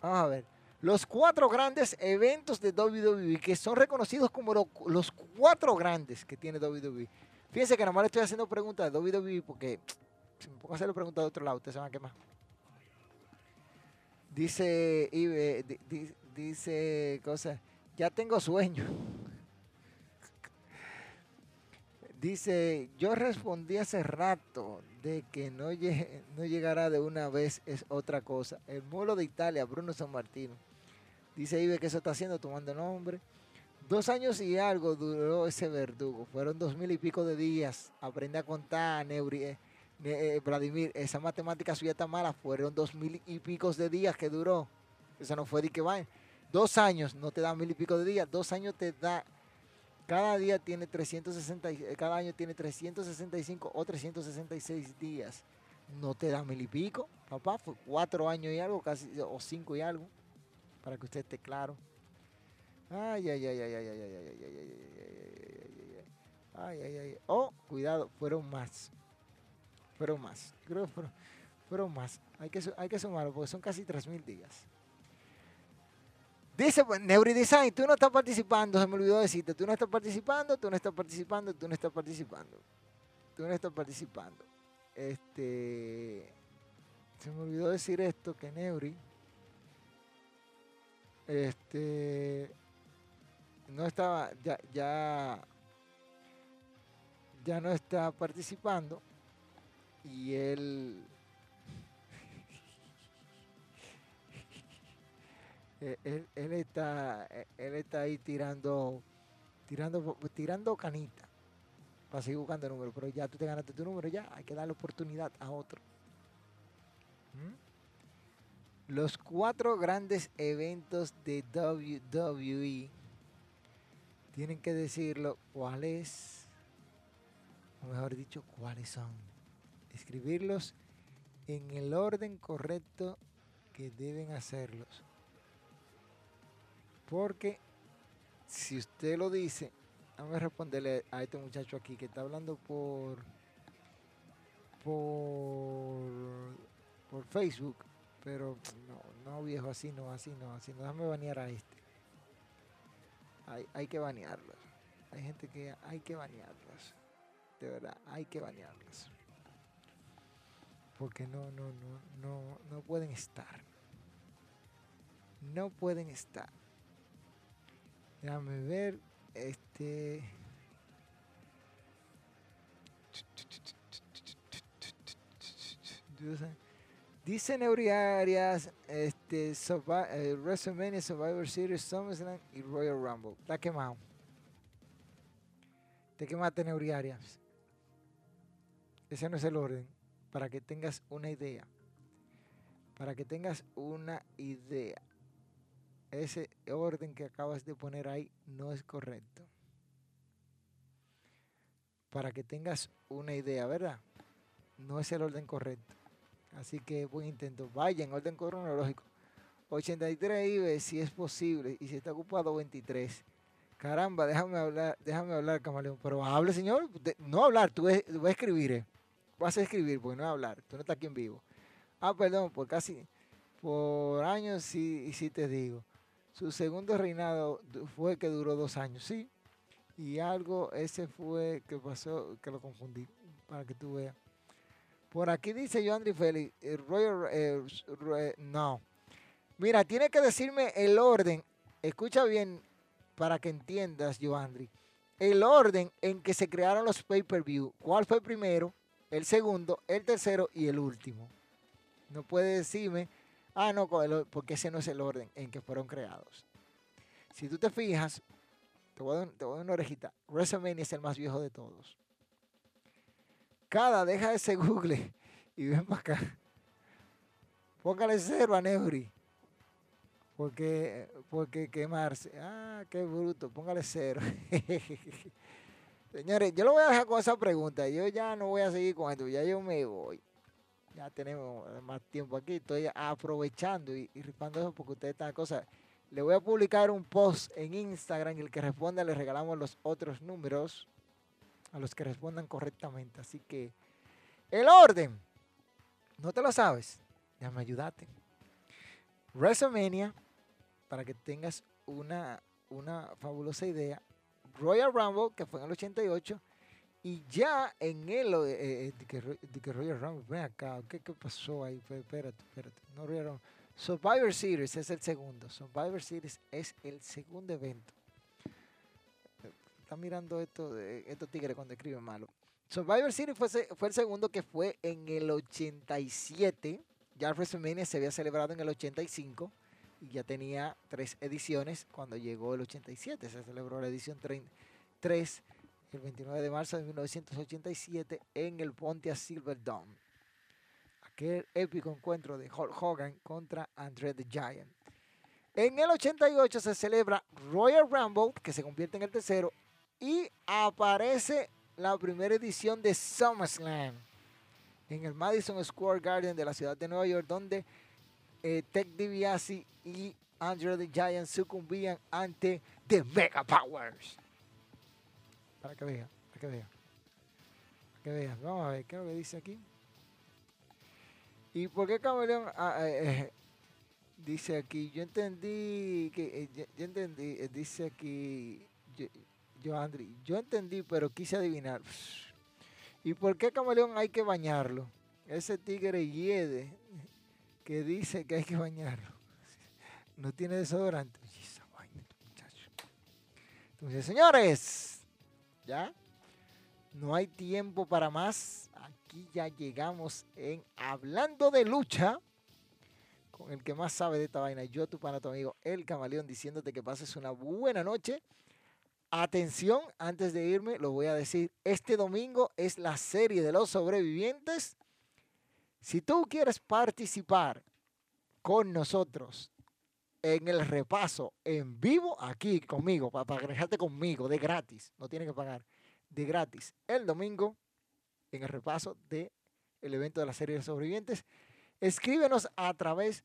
Vamos a ver. Los cuatro grandes eventos de WWE que son reconocidos como los cuatro grandes que tiene WWE. Fíjense que nomás le estoy haciendo preguntas de WWE porque si me pongo a hacerle preguntas de otro lado, usted se van a quemar. Dice, Ibe, dice cosa, ya tengo sueño. Dice, yo respondí hace rato de que no, no llegará de una vez, es otra cosa. El mulo de Italia, Bruno San Martino. Dice Ibe que eso está haciendo, tomando nombre. Dos años y algo duró ese verdugo. Fueron dos mil y pico de días. Aprende a contar, Neuri. Eh, eh, Vladimir, esa matemática suya está mala. Fueron dos mil y pico de días que duró. Eso no fue de que va. Dos años no te da mil y pico de días. Dos años te da. Cada día tiene 360, eh, cada año tiene 365 o 366 días. No te da mil y pico, papá. Fue cuatro años y algo, casi, o cinco y algo. Para que usted esté claro. Ay, ay, ay, ay, ay, ay, ay, ay, ay, ay, ay, ay, ay, ay, ay, Oh, cuidado, fueron más. Fueron más. Creo que fueron, más. Hay que, hay que sumarlo porque son casi 3.000 días. Dice pues, Design, tú no estás participando, se me olvidó decirte, tú no estás participando, tú no estás participando, tú no estás participando. Tú no estás participando. Este, se me olvidó decir esto, que Neuri, este, no estaba, ya, ya, ya no está participando y él él, está él está ahí tirando tirando tirando canita para seguir buscando el número pero ya tú te ganaste tu número ya hay que darle oportunidad a otro ¿Mm? los cuatro grandes eventos de WWE tienen que decirlo cuál es o mejor dicho, cuáles son. Escribirlos en el orden correcto que deben hacerlos. Porque si usted lo dice, vamos a responderle a este muchacho aquí que está hablando por por, por Facebook, pero no, no viejo, así no, así no, así no, déjame banear a este. Hay, hay que banearlos. Hay gente que hay que banearlos. De verdad, hay que banearlos. Porque no, no, no, no, no pueden estar. No pueden estar. Déjame ver. Este. Dice Neuriarias, este, eh, WrestleMania, Survivor Series, SummerSlam y Royal Rumble. Está quemado. Te quemaste Neuriarias. Ese no es el orden. Para que tengas una idea. Para que tengas una idea. Ese orden que acabas de poner ahí no es correcto. Para que tengas una idea, ¿verdad? No es el orden correcto. Así que buen intento. Vaya en orden cronológico. 83 IBE si es posible. Y si está ocupado 23. Caramba, déjame hablar, déjame hablar, camaleón. Pero hable, señor. No hablar, tú, vas a escribir. Eh. Vas a escribir, porque no a hablar. Tú no estás aquí en vivo. Ah, perdón, por casi, por años sí, sí te digo. Su segundo reinado fue que duró dos años, sí. Y algo, ese fue que pasó, que lo confundí, para que tú veas. Por aquí dice yo, Andri Félix, eh, Royal, eh, no. Mira, tiene que decirme el orden. Escucha bien para que entiendas, Joandri. El orden en que se crearon los pay-per-view. ¿Cuál fue el primero, el segundo, el tercero y el último? No puede decirme, ah, no, porque ese no es el orden en que fueron creados. Si tú te fijas, te voy a dar, una orejita. WrestleMania es el más viejo de todos. Cada, deja ese Google y ven para acá. Póngale cero a Neuri. Porque, porque quemarse. Ah, qué bruto. Póngale cero. Señores, yo lo voy a dejar con esa pregunta. Yo ya no voy a seguir con esto. Ya yo me voy. Ya tenemos más tiempo aquí. Estoy aprovechando y, y rifando eso porque ustedes están cosas. Le voy a publicar un post en Instagram. En el que responda le regalamos los otros números a los que respondan correctamente. Así que el orden, no te lo sabes, ya me ayudaste. WrestleMania, para que tengas una, una fabulosa idea. Royal Rumble, que fue en el 88. Y ya en el eh, eh, de, que, Royal Rumble, ven acá, ¿qué, ¿qué, pasó ahí? Espérate, espérate. No Royal Rumble. Survivor Series es el segundo. Survivor Series es el segundo evento está mirando esto estos tigres cuando escriben malo. Survivor Series fue, fue el segundo que fue en el 87. Ya WrestleMania se había celebrado en el 85 y ya tenía tres ediciones cuando llegó el 87. Se celebró la edición 3 el 29 de marzo de 1987 en el Pontiac Silverdome. Aquel épico encuentro de Hulk Hogan contra Andre the Giant. En el 88 se celebra Royal Rumble, que se convierte en el tercero, y aparece la primera edición de SummerSlam en el Madison Square Garden de la ciudad de Nueva York, donde eh, Ted DiBiase y Andrew the Giant sucumbían ante The Mega Powers. Para que vean, para que vean. Para que vean. Vamos a ver, ¿qué es lo que dice aquí? ¿Y por qué Camaleón ah, eh, eh, dice aquí? Yo entendí que, eh, yo, entendí, dice aquí, yo, Andri, yo entendí, pero quise adivinar. ¿Y por qué camaleón hay que bañarlo? Ese tigre hiede que dice que hay que bañarlo. No tiene desodorante. Entonces, señores, ya no hay tiempo para más. Aquí ya llegamos en Hablando de Lucha con el que más sabe de esta vaina. Yo, tu pana, tu amigo, el camaleón, diciéndote que pases una buena noche Atención, antes de irme, lo voy a decir, este domingo es la serie de los sobrevivientes. Si tú quieres participar con nosotros en el repaso en vivo, aquí conmigo, para, para conmigo, de gratis, no tienes que pagar, de gratis, el domingo, en el repaso del el evento de la serie de sobrevivientes. Escríbenos a través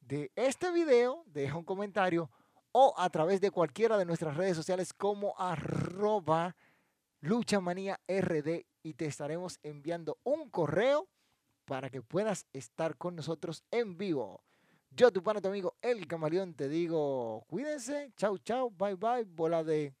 de este video, deja un comentario o a través de cualquiera de nuestras redes sociales como arroba luchamanía rd y te estaremos enviando un correo para que puedas estar con nosotros en vivo. Yo, tu pana, tu amigo El Camaleón, te digo, cuídense, chau, chau, bye, bye, bola de...